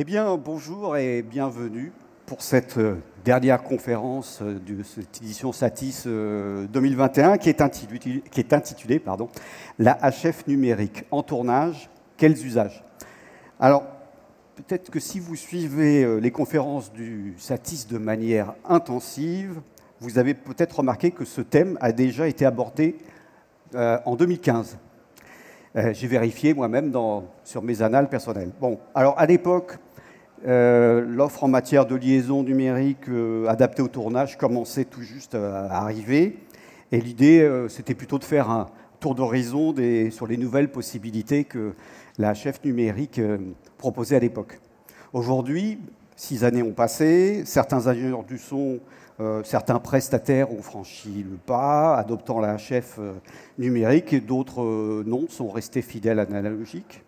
Eh bien, bonjour et bienvenue pour cette euh, dernière conférence euh, de cette édition Satis 2021 euh, qui est intitulée, pardon, La HF numérique en tournage, quels usages? Alors, peut-être que si vous suivez les conférences du Satis de manière intensive, vous avez peut-être remarqué que ce thème a déjà été abordé en 2015. J'ai vérifié moi-même sur mes annales personnelles. Bon, alors à l'époque, euh, l'offre en matière de liaison numérique euh, adaptée au tournage commençait tout juste à arriver. Et l'idée, euh, c'était plutôt de faire un tour d'horizon sur les nouvelles possibilités que la chef numérique proposait à l'époque. Aujourd'hui, six années ont passé, certains ingénieurs du son, certains prestataires ont franchi le pas, adoptant la chef numérique, et d'autres non, sont restés fidèles à l'analogique.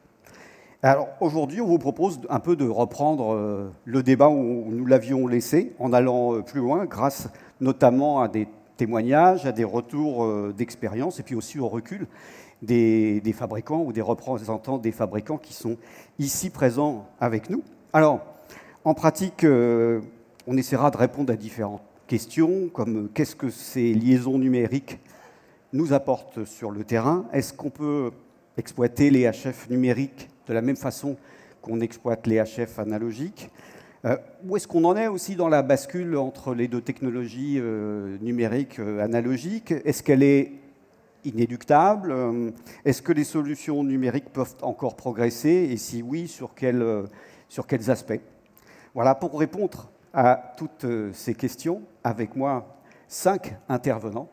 Alors aujourd'hui, on vous propose un peu de reprendre euh, le débat où nous l'avions laissé en allant euh, plus loin grâce notamment à des témoignages, à des retours euh, d'expérience et puis aussi au recul des, fabricants ou des représentants des fabricants qui sont ici présents avec nous. Alors, en pratique, on essaiera de répondre à différentes questions comme qu'est-ce que ces liaisons numériques nous apportent sur le terrain? Est-ce qu'on peut exploiter les HF numériques de la même façon qu'on exploite les HF analogiques. Euh, où est-ce qu'on en est aussi dans la bascule entre les deux technologies euh, numériques euh, analogiques? Est-ce qu'elle est inéluctable? Est-ce que les solutions numériques peuvent encore progresser? Et si oui, sur, quels aspects? Voilà, pour répondre à toutes ces questions, avec moi, cinq intervenants.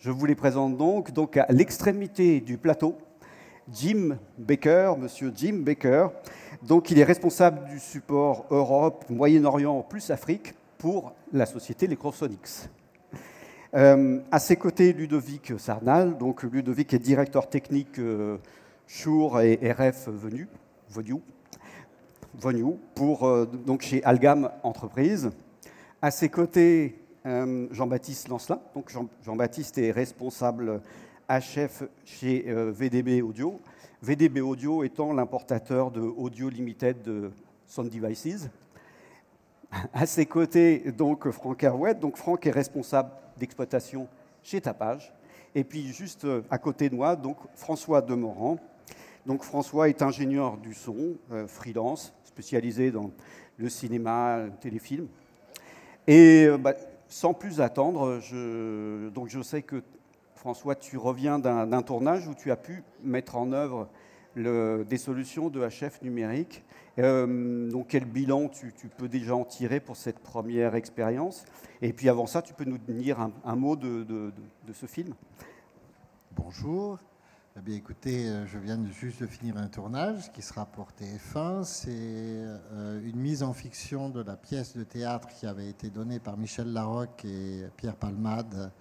Je vous les présente donc à l'extrémité du plateau. Jim Baker, monsieur Jim Baker. Donc il est responsable du support Europe, Moyen-Orient plus Afrique pour la société Electrosonics. Euh, à ses côtés, Ludovic Sarnal. Donc Ludovic est directeur technique euh, et RF Venu, Venu, pour, euh, donc chez Algam Entreprise. À ses côtés, euh, Jean-Baptiste Lancelin. Donc Jean-Baptiste est responsable HF chez euh, VDB Audio. VDB Audio étant l'importateur de Audio Limited de Sound Devices. À ses côtés, donc, Franck Herouet. Donc, Franck est responsable d'exploitation chez Tapage. Et puis, juste euh, à côté de moi, donc, François Demorand. Donc, François est ingénieur du son, euh, freelance, spécialisé dans le cinéma, le téléfilm. Et bah, sans plus attendre, donc je sais que François, tu reviens d'un tournage où tu as pu mettre en œuvre des solutions de HF numérique. Euh, donc, quel bilan tu, peux déjà en tirer pour cette première expérience? Et puis, avant ça, tu peux nous dire un, mot de, ce film Bonjour. Eh bien, écoutez, euh, je viens juste de finir un tournage qui sera pour TF1. C'est euh, une mise en fiction de la pièce de théâtre qui avait été donnée par Michel Larocque et Pierre Palmade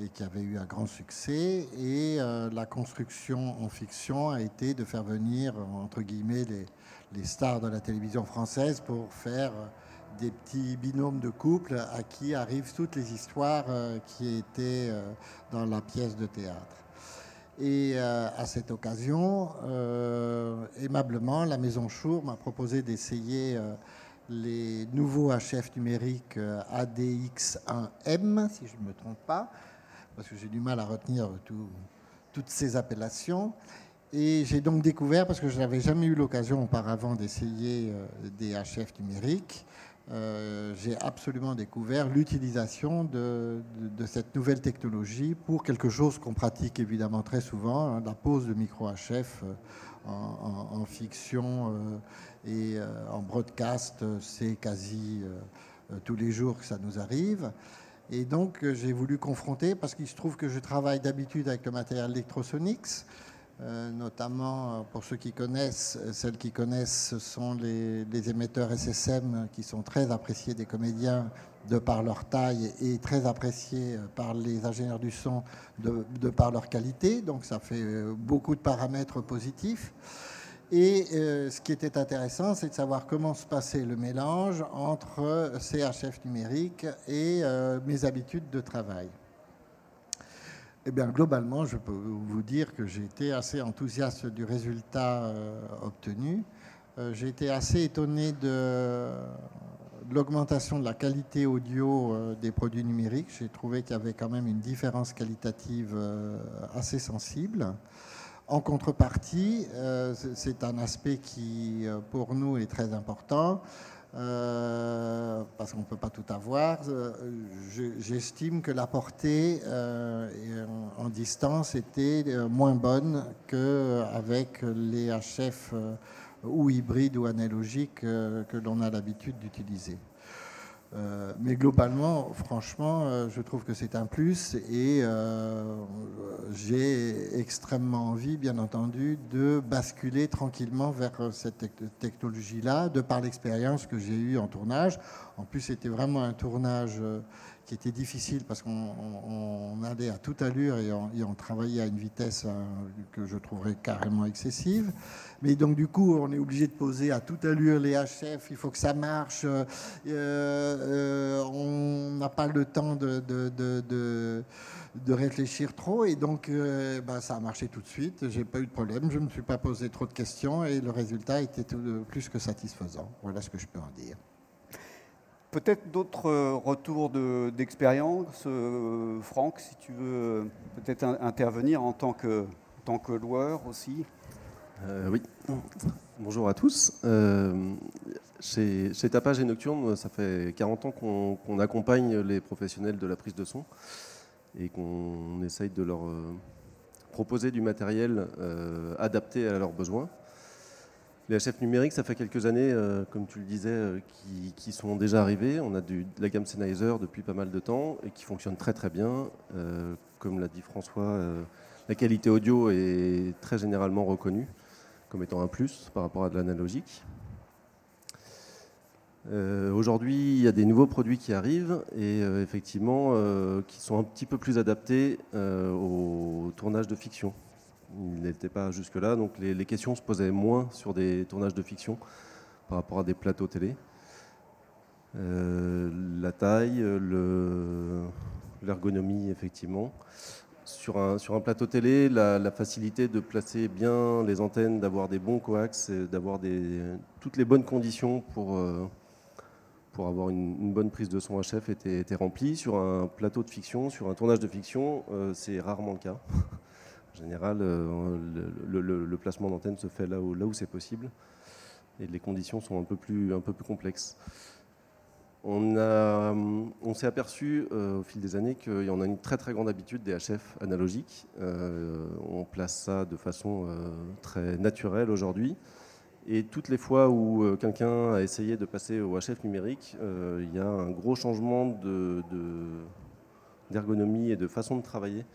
et qui avait eu un grand succès. Et euh, la construction en fiction a été de faire venir, entre guillemets, les, les stars de la télévision française pour faire des petits binômes de couple à qui arrivent toutes les histoires euh, qui étaient dans la pièce de théâtre. Et à cette occasion, aimablement, la Maison Chour m'a proposé d'essayer les nouveaux HF numériques euh, ADX1M, si je ne me trompe pas, parce que j'ai du mal à retenir toutes ces appellations. Et j'ai donc découvert, parce que je n'avais jamais eu l'occasion auparavant d'essayer euh, des HF numériques, euh, j'ai absolument découvert l'utilisation de, cette nouvelle technologie pour quelque chose qu'on pratique évidemment très souvent, hein, la pose de micro-HF en, fiction et euh, en broadcast, euh, c'est quasi euh, tous les jours que ça nous arrive. Et donc, j'ai voulu confronter, parce qu'il se trouve que je travaille d'habitude avec le matériel Electrosonics, notamment pour ceux qui connaissent, celles qui connaissent, ce sont les, émetteurs SSM qui sont très appréciés des comédiens de par leur taille et très appréciés par les ingénieurs du son de par leur qualité. Donc, ça fait beaucoup de paramètres positifs. Et euh, ce qui était intéressant, c'est de savoir comment se passait le mélange entre CHF numérique et euh, mes habitudes de travail. Eh bien, globalement, je peux vous dire que j'ai été assez enthousiaste du résultat euh, obtenu. j'ai été assez étonné de, l'augmentation de la qualité audio des produits numériques. J'ai trouvé qu'il y avait quand même une différence qualitative assez sensible. En contrepartie, c'est un aspect qui, pour nous, est très important. Euh, parce qu'on ne peut pas tout avoir. Euh, j'estime que la portée euh, en distance était moins bonne qu'avec les HF ou hybrides ou analogiques que l'on a l'habitude d'utiliser. Euh, mais globalement, franchement, euh, je trouve que c'est un plus et euh, j'ai extrêmement envie, bien entendu, de basculer tranquillement vers cette technologie-là, de par l'expérience que j'ai eue en tournage. En plus, c'était vraiment un tournage qui était difficile parce qu'on allait à toute allure et on, travaillait à une vitesse que je trouverais carrément excessive. Mais donc du coup, on est obligé de poser à toute allure les HF, il faut que ça marche. Euh, euh, on n'a pas le temps de, réfléchir trop et donc euh, bah, ça a marché tout de suite. J'ai pas eu de problème, je ne me suis pas posé trop de questions et le résultat était plus que satisfaisant. Voilà ce que je peux en dire. Peut-être d'autres retours d'expérience. Franck, si tu veux peut-être intervenir en tant que, tant que loueur aussi. Euh, oui, bonjour à tous. Euh, chez, Tapage et Nocturne, ça fait 40 ans qu'on accompagne les professionnels de la prise de son et qu'on essaye de leur euh, proposer du matériel adapté à leurs besoins. Les HF numériques, ça fait quelques années, comme tu le disais, qui, sont déjà arrivés. On a de la gamme Sennheiser depuis pas mal de temps et qui fonctionne très très bien. comme l'a dit François, la qualité audio est très généralement reconnue comme étant un plus par rapport à de l'analogique. Euh, aujourd'hui, il y a des nouveaux produits qui arrivent et euh, effectivement euh, qui sont un petit peu plus adaptés au tournage de fiction. Ils n'étaient pas jusque-là, donc les, questions se posaient moins sur des tournages de fiction par rapport à des plateaux télé. la taille, l'ergonomie, effectivement sur un, plateau télé, la, facilité de placer bien les antennes, d'avoir des bons coax, d'avoir toutes les bonnes conditions pour, euh, pour avoir une, bonne prise de son HF était, était remplie. Sur un plateau de fiction, sur un tournage de fiction, euh, c'est rarement le cas. en général, euh, le, placement d'antenne se fait là où, c'est possible et les conditions sont un peu plus, complexes. On, on s'est aperçu euh, au fil des années en a une très très grande habitude des HF analogiques. Euh, on place ça de façon euh, très naturelle aujourd'hui. Et toutes les fois où quelqu'un a essayé de passer au HF numérique, il y a un gros changement d'ergonomie et de façon de travailler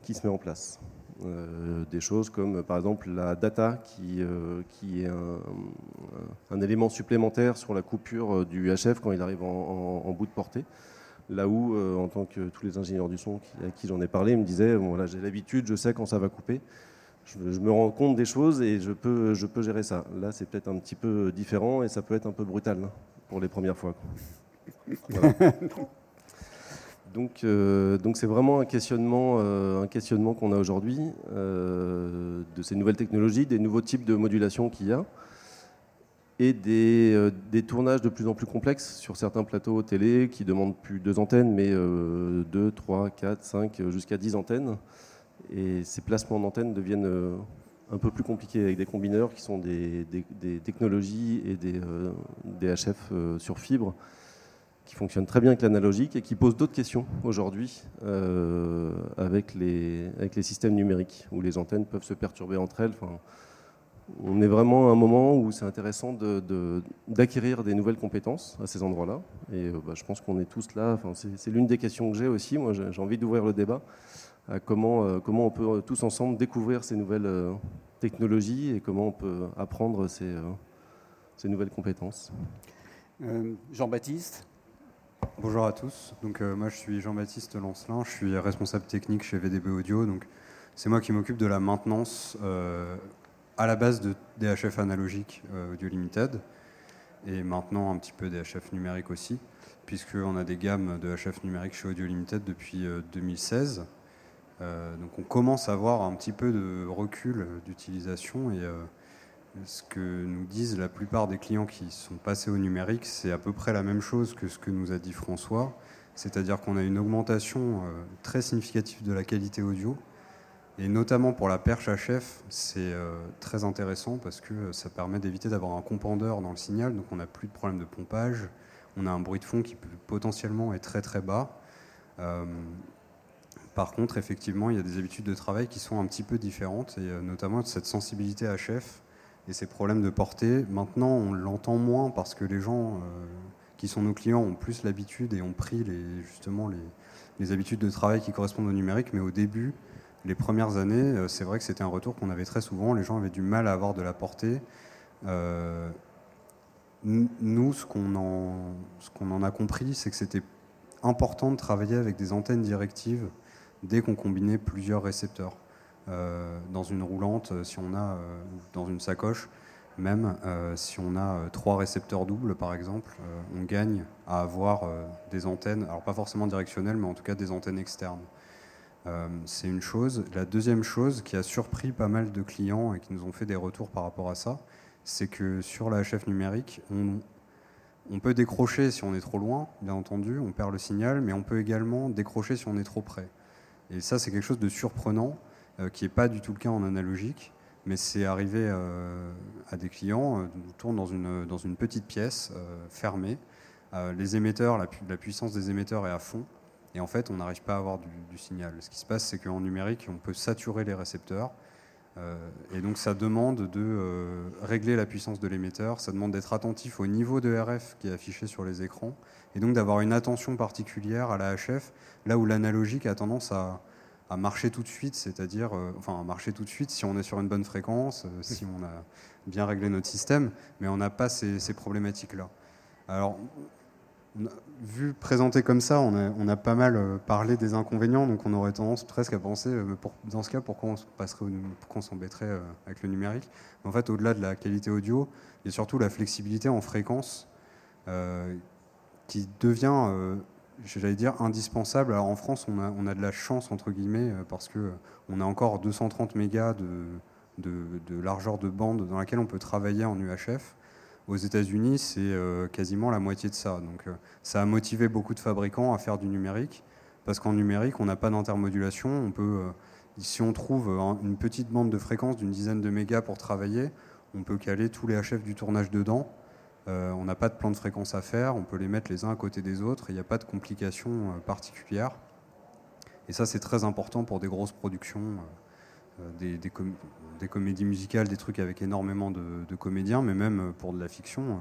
qui se met en place. Euh, des choses comme par exemple la data qui, euh, qui est un, élément supplémentaire sur la coupure euh, du HF quand il arrive en, bout de portée. Là où, en tant que tous les ingénieurs du son à qui j'en ai parlé, me disaient bon, j'ai l'habitude, je sais quand ça va couper. Je, me rends compte des choses et je peux, je peux gérer ça. Là, c'est peut-être un petit peu différent et ça peut être un peu brutal hein, pour les premières fois. Donc, euh, donc c'est vraiment un questionnement, euh, qu'on a aujourd'hui euh, de ces nouvelles technologies, des nouveaux types de modulation qu'il y a, et des, tournages de plus en plus complexes sur certains plateaux télé qui demandent plus deux antennes, mais 2, 3, 4, 5, jusqu'à 10 antennes. Et ces placements d'antennes deviennent un peu plus compliqués avec des combineurs qui sont des, des, technologies et des HF sur fibre qui fonctionne très bien avec l'analogique et qui pose d'autres questions aujourd'hui euh, avec, les, avec les systèmes numériques, où les antennes peuvent se perturber entre elles. Enfin, on est vraiment à un moment où c'est intéressant d'acquérir de, des nouvelles compétences à ces endroits-là. Et euh, bah, je pense qu'on est tous là. Enfin, c'est l'une des questions que j'ai aussi. Moi, j'ai envie d'ouvrir le débat à comment, euh, comment on peut tous ensemble découvrir ces nouvelles technologies et comment on peut apprendre ces, ces nouvelles compétences. Jean-Baptiste? Bonjour à tous. Donc, euh, moi, je suis Jean-Baptiste Lancelin. Je suis responsable technique chez VDB Audio. Donc, c'est moi qui m'occupe de la maintenance euh, à la base de DHF analogique euh, Audio Limited et maintenant un petit peu DHF numérique aussi, puisqu'on a des gammes de HF numérique chez Audio Limited depuis 2016. donc, on commence à avoir un petit peu de recul d'utilisation et ce que nous disent la plupart des clients qui sont passés au numérique, c'est à peu près la même chose que ce que nous a dit François, c'est-à-dire qu'on a une augmentation euh, très significative de la qualité audio, et notamment pour la perche à chef, c'est euh, très intéressant parce que ça permet d'éviter d'avoir un compandeur dans le signal, donc on n'a plus de problème de pompage, on a un bruit de fond qui peut potentiellement être très très bas. Euh, par contre, effectivement, il y a des habitudes de travail qui sont un petit peu différentes, et notamment cette sensibilité à chef et ces problèmes de portée. Maintenant, on l'entend moins parce que les gens euh, qui sont nos clients ont plus l'habitude et ont pris les, justement les, habitudes de travail qui correspondent au numérique. Mais au début, les premières années, euh, c'est vrai que c'était un retour qu'on avait très souvent. Les gens avaient du mal à avoir de la portée. Euh, nous, ce qu'on en, qu'on en a compris, c'est que c'était important de travailler avec des antennes directives dès qu'on combinait plusieurs récepteurs. Euh, dans une roulante, euh, si on a euh, dans une sacoche, même si on a trois récepteurs doubles, par exemple, on gagne à avoir des antennes, alors pas forcément directionnelles, mais en tout cas des antennes externes. c'est une chose. La deuxième chose qui a surpris pas mal de clients et qui nous ont fait des retours par rapport à ça, c'est que sur la HF numérique, on, on, peut décrocher si on est trop loin, bien entendu, on perd le signal, mais on peut également décrocher si on est trop près. Et ça, c'est quelque chose de surprenant. Euh, qui n'est pas du tout le cas en analogique, mais c'est arrivé euh, à des clients, euh, on tourne dans une, petite pièce fermée, les émetteurs, la, puissance des émetteurs est à fond, et en fait on n'arrive pas à avoir du, signal. Ce qui se passe, c'est qu'en numérique, on peut saturer les récepteurs, et donc ça demande de régler la puissance de l'émetteur, ça demande d'être attentif au niveau de RF qui est affiché sur les écrans, et donc d'avoir une attention particulière à la HF, là où l'analogique a tendance à, à marcher tout de suite, c'est-à-dire, euh, enfin, à marcher tout de suite si on est sur une bonne fréquence, euh, si on a bien réglé notre système, mais on n'a pas ces, problématiques-là. Alors, vu présenté comme ça, on a, on a, pas mal euh, parlé des inconvénients, donc on aurait tendance presque à penser, pour, dans ce cas, pourquoi on passerait, pourquoi on s'embêterait avec le numérique. en fait, au-delà de la qualité audio, il y a surtout la flexibilité en fréquence qui devient j'allais dire, indispensable. Alors en France, on a, on a, de la chance, entre guillemets, euh, parce qu'on euh, a encore 230 mégas de, de, largeur de bande dans laquelle on peut travailler en UHF. Aux États-Unis, c'est euh, quasiment la moitié de ça. Donc ça a motivé beaucoup de fabricants à faire du numérique, parce qu'en numérique, on n'a pas d'intermodulation. On peut, si on trouve une petite bande de fréquence d'une dizaine de mégas pour travailler, on peut caler tous les HF du tournage dedans euh, on n'a pas de plan de fréquence à faire, on peut les mettre les uns à côté des autres, il n'y a pas de complications euh, particulières. Et ça, c'est très important pour des grosses productions, euh, des, comédies musicales, des trucs avec énormément de, comédiens, mais même pour de la fiction.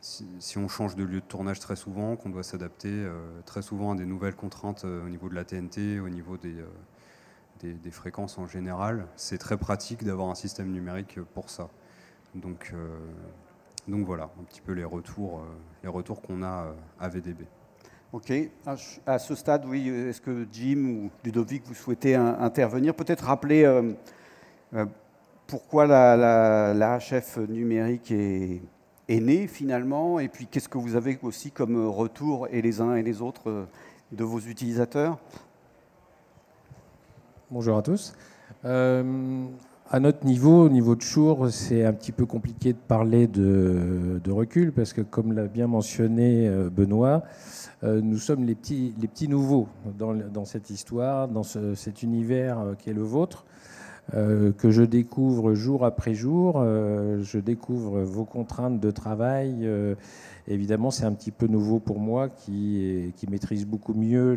si, on, change de lieu de tournage très souvent, qu'on doit s'adapter très souvent à des nouvelles contraintes au niveau de la TNT, au niveau des fréquences en général, c'est très pratique d'avoir un système numérique pour ça. Donc, donc voilà, un petit peu les retours, euh, les retours qu'on a euh, à VDB. Ok. À ce stade, oui, est-ce que Jim ou Ludovic, vous souhaitez intervenir? Peut-être rappeler euh, pourquoi la, HF numérique est, est, née finalement, et puis qu'est-ce que vous avez aussi comme retour, et les uns et les autres, de vos utilisateurs? Bonjour à tous. À notre niveau, au niveau de Chour, c'est un petit peu compliqué de parler de, recul parce que, comme l'a bien mentionné euh, Benoît, euh, nous sommes les petits, les petits nouveaux dans, cette histoire, dans cet univers euh, qui est le vôtre, que je découvre jour après jour. je découvre vos contraintes de travail. évidemment, c'est un petit peu nouveau pour moi qui, qui maîtrise beaucoup mieux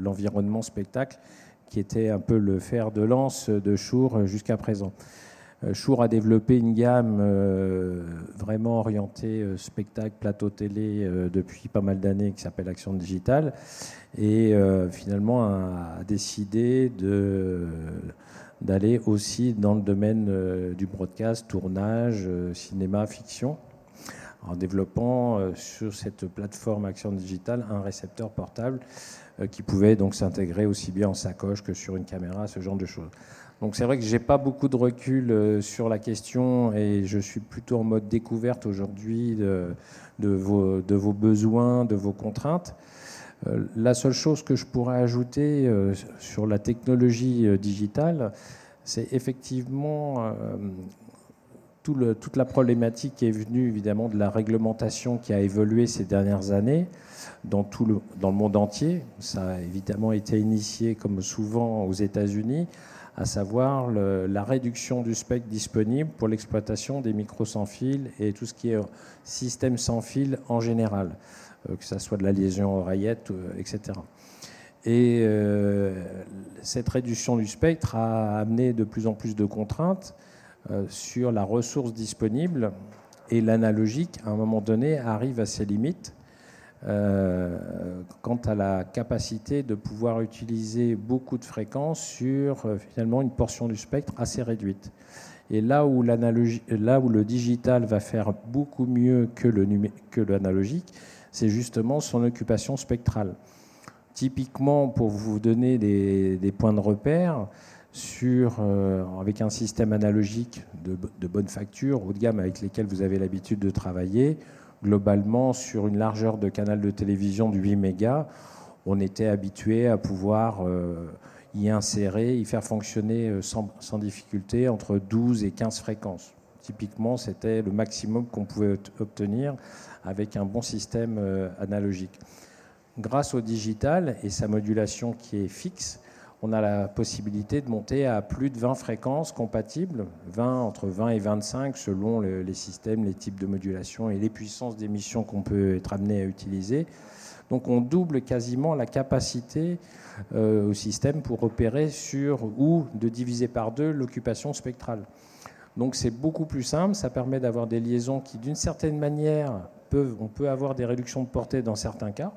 l'environnement spectacle qui était un peu le fer de lance de Chour jusqu'à présent. Euh, Chour a développé une gamme euh, vraiment orientée euh, spectacle, plateau télé depuis pas mal d'années qui s'appelle Action Digitale et finalement a décidé d'aller aussi dans le domaine du broadcast, tournage, cinéma, fiction en développant sur cette plateforme Action Digitale un récepteur portable qui pouvait donc s'intégrer aussi bien en sacoche que sur une caméra, ce genre de choses. Donc c'est vrai que j'ai pas beaucoup de recul euh, sur la question et je suis plutôt en mode découverte aujourd'hui de, de, vos, de, vos, besoins, de vos contraintes. Euh, la seule chose que je pourrais ajouter sur la technologie digitale, c'est effectivement toute la problématique est venue évidemment de la réglementation qui a évolué ces dernières années dans, tout le, dans le monde entier. Ça a évidemment été initié, comme souvent aux États-Unis, à savoir la réduction du spectre disponible pour l'exploitation des micros sans fil et tout ce qui est système sans fil en général, euh, que ce soit de la liaison oreillette, euh, etc. Et euh, cette réduction du spectre a amené de plus en plus de contraintes sur la ressource disponible et l'analogique, à un moment donné, arrive à ses limites euh, quant à la capacité de pouvoir utiliser beaucoup de fréquences sur euh, finalement une portion du spectre assez réduite. Et là où, là où le digital va faire beaucoup mieux que l'analogique, c'est justement son occupation spectrale. Typiquement, pour vous donner des, points de repère, euh, avec un système analogique de, bonne facture, haut de gamme avec lesquels vous avez l'habitude de travailler, globalement, sur une largeur de canal de télévision de 8 mégas, on était habitué à pouvoir euh, y insérer, y faire fonctionner euh, sans, difficulté entre 12 et 15 fréquences. Typiquement, c'était le maximum qu'on pouvait obtenir avec un bon système analogique. Grâce au digital et sa modulation qui est fixe, on a la possibilité de monter à plus de 20 fréquences compatibles, 20, entre 20 et 25 selon les systèmes, les types de modulation et les puissances d'émission qu'on peut être amené à utiliser. Donc on double quasiment la capacité euh, au système pour opérer sur ou de diviser par deux l'occupation spectrale. Donc c'est beaucoup plus simple, ça permet d'avoir des liaisons qui d'une certaine manière peuvent, on peut avoir des réductions de portée dans certains cas,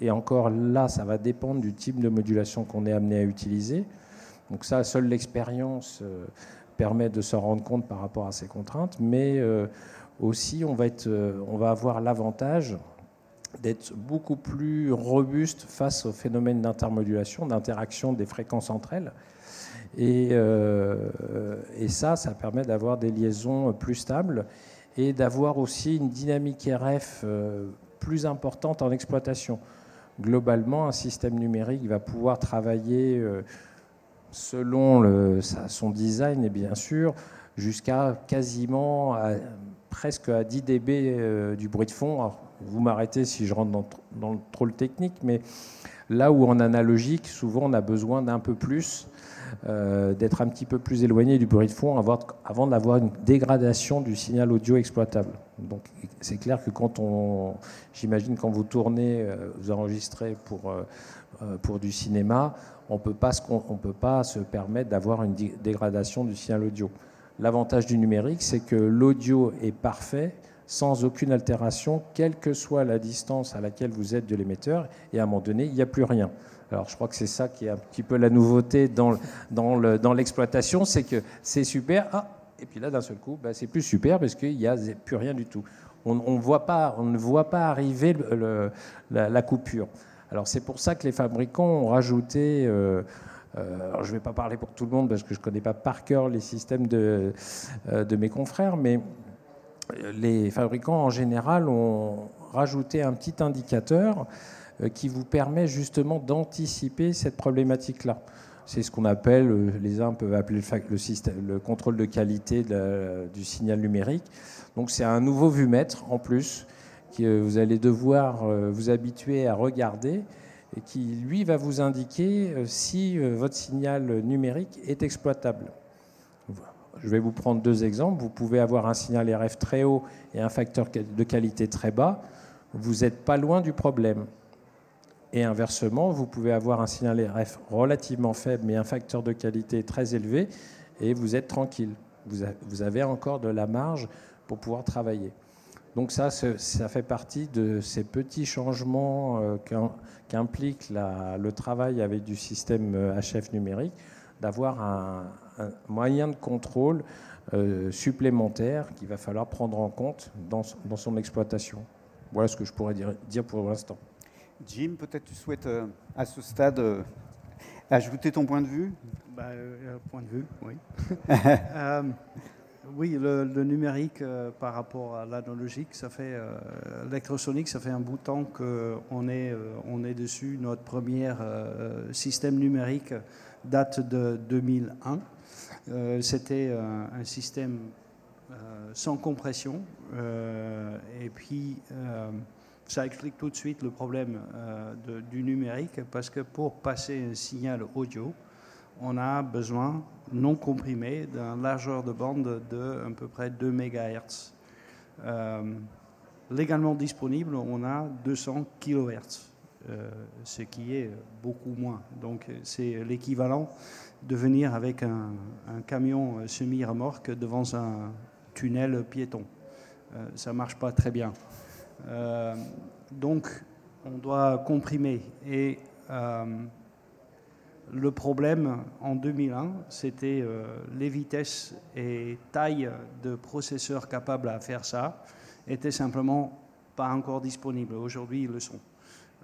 et encore là, ça va dépendre du type de modulation qu'on est amené à utiliser. Donc ça, seule l'expérience euh, permet de se rendre compte par rapport à ces contraintes. Mais euh, aussi, on va, être, euh, on va avoir l'avantage d'être beaucoup plus robuste face au phénomène d'intermodulation, d'interaction des fréquences entre elles. Et ça, ça permet d'avoir des liaisons plus stables et d'avoir aussi une dynamique RF plus importante en exploitation globalement, un système numérique va pouvoir travailler euh, selon son design, et bien sûr, jusqu'à quasiment presque à 10 dB euh, du bruit de fond. vous m'arrêtez si je rentre dans, le troll technique, mais là où en analogique, souvent on a besoin d'un peu plus, euh, d'être un petit peu plus éloigné du bruit de fond avant d'avoir une dégradation du signal audio exploitable. Donc c'est clair que quand on, j'imagine quand vous tournez, euh, vous enregistrez pour, euh, pour du cinéma, on ne peut pas se permettre d'avoir une dégradation du signal audio. L'avantage du numérique, c'est que l'audio est parfait sans aucune altération, quelle que soit la distance à laquelle vous êtes de l'émetteur, et à un moment donné, il n'y a plus rien. Alors je crois que c'est ça qui est un petit peu la nouveauté dans, l'exploitation, c'est que c'est super. Ah, et puis là, d'un seul coup, bah, c'est plus super parce qu'il n'y a plus rien du tout. On, voit pas, on ne voit pas arriver la, coupure. Alors c'est pour ça que les fabricants ont rajouté... Euh, euh, je ne vais pas parler pour tout le monde parce que je ne connais pas par cœur les systèmes de, euh, de mes confrères, mais les fabricants en général ont rajouté un petit indicateur qui vous permet justement d'anticiper cette problématique-là. C'est ce qu'on appelle, euh, les uns peuvent appeler le, système, le contrôle de qualité du signal numérique. Donc c'est un nouveau vumètre en plus que euh, vous allez devoir euh, vous habituer à regarder et qui, lui, va vous indiquer si votre signal numérique est exploitable. Je vais vous prendre deux exemples. Vous pouvez avoir un signal RF très haut et un facteur de qualité très bas. Vous n'êtes pas loin du problème. Et inversement, vous pouvez avoir un signal RF relativement faible, mais un facteur de qualité très élevé, et vous êtes tranquille. Vous avez encore de la marge pour pouvoir travailler. Donc ça, ça fait partie de ces petits changements euh, qu'implique le travail avec du système HF euh, numérique, d'avoir un, moyen de contrôle euh, supplémentaire qu'il va falloir prendre en compte dans, dans son exploitation. Voilà ce que je pourrais dire, dire pour l'instant. Jim, peut-être tu souhaites euh, à ce stade euh, ajouter ton point de vue? Bah, euh, Point de vue, oui. oui, le, numérique par rapport à l'analogique, ça fait l'électrosonique, ça fait un bout de temps qu'on est, on est dessus. Notre premier système numérique date de 2001. C'était un système sans compression. et puis, ça explique tout de suite le problème du numérique, parce que pour passer un signal audio, on a besoin non comprimé d'une largeur de bande de peu près 2 MHz. légalement disponible, on a 200 kHz. Euh, ce qui est beaucoup moins. Donc c'est l'équivalent de venir avec un, camion semi-remorque devant un tunnel piéton. Euh, ça ne marche pas très bien. Euh, donc on doit comprimer. Et le problème en 2001, c'était les vitesses et tailles de processeurs capables à faire ça étaient simplement pas encore disponibles. Aujourd'hui, ils le sont.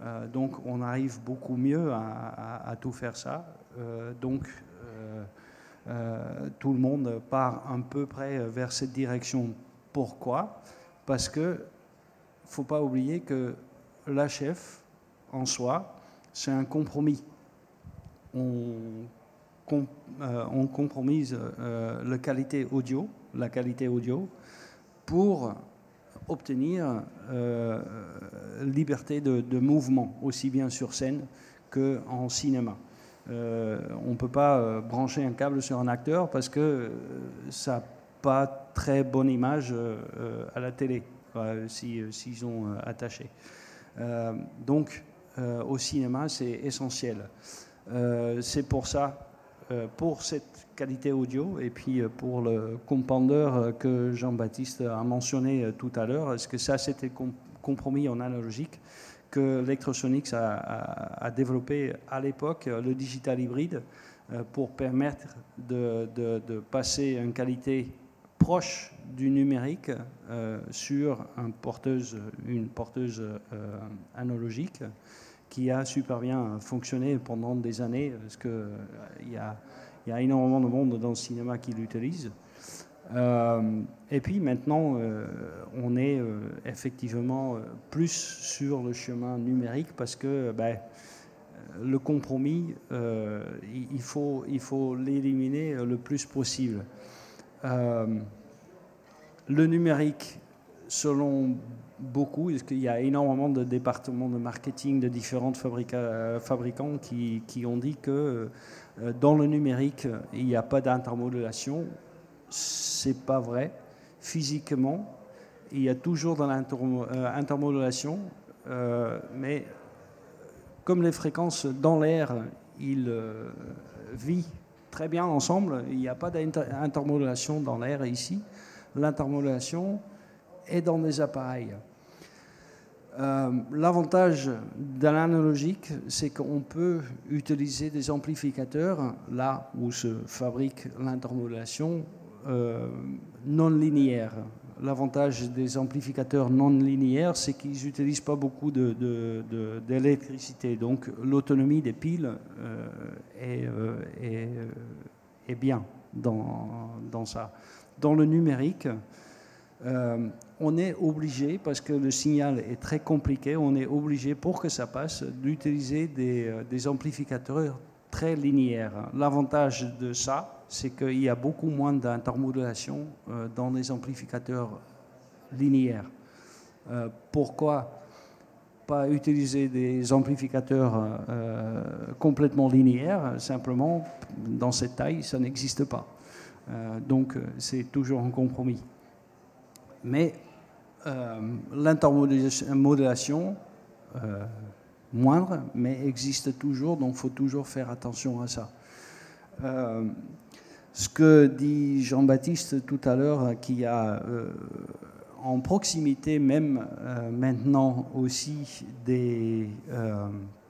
Euh, donc on arrive beaucoup mieux à, tout faire ça. Euh, donc euh, tout le monde part un peu près vers cette direction. Pourquoi? Parce que faut pas oublier que l'HF en soi, c'est un compromis. On, compromise la qualité audio, la pour obtenir euh, liberté de, mouvement, aussi bien sur scène qu'en cinéma. Euh, on ne peut pas euh, brancher un câble sur un acteur parce que ça n'a pas très bonne image à la télé s'ils si, ont attaché. donc au cinéma, c'est essentiel. c'est pour ça, pour cette qualité audio et puis euh, pour le compondeur euh, que Jean-Baptiste a mentionné euh, tout à l'heure, est-ce que ça c'était compromis en analogique? Que Electrosonics a, développé à l'époque le digital hybride pour permettre de, passer une qualité proche du numérique sur un porteuse, une porteuse analogique qui a super bien fonctionné pendant des années parce qu'il y a énormément de monde dans le cinéma qui l'utilise. Euh, et puis maintenant, euh, on est euh, effectivement plus sur le chemin numérique parce que ben, le compromis, il faut l'éliminer le plus possible. le numérique, selon beaucoup, parce qu'il y a énormément de départements de marketing de différents fabricants qui, qui, ont dit que dans le numérique, il n'y a pas d'intermodulation. C'est pas vrai. Physiquement, il y a toujours de l'intermodulation, euh, euh, mais comme les fréquences dans l'air, ils vivent très bien ensemble, il n'y a pas d'intermodulation dans l'air ici. L'intermodulation est dans des appareils. Euh, l'avantage de l'analogique, c'est qu'on peut utiliser des amplificateurs là où se fabrique l'intermodulation euh, non linéaire. L'avantage des amplificateurs non linéaires, c'est qu'ils n'utilisent pas beaucoup d'électricité. De, Donc l'autonomie des piles euh, est, est, bien dans, ça. Dans le numérique, euh, on est obligé, parce que le signal est très compliqué, on est obligé pour que ça passe d'utiliser des, euh, amplificateurs très linéaires. L'avantage de ça, c'est qu'il y a beaucoup moins d'intermodulation euh, dans les amplificateurs linéaires. pourquoi pas utiliser des amplificateurs complètement linéaires? Simplement, dans cette taille, ça n'existe pas. donc, c'est toujours un compromis. Mais euh, l'intermodulation, euh, moindre, mais existe toujours, donc il faut toujours faire attention à ça. Euh, ce que dit Jean-Baptiste tout à l'heure, qui a en proximité même maintenant aussi des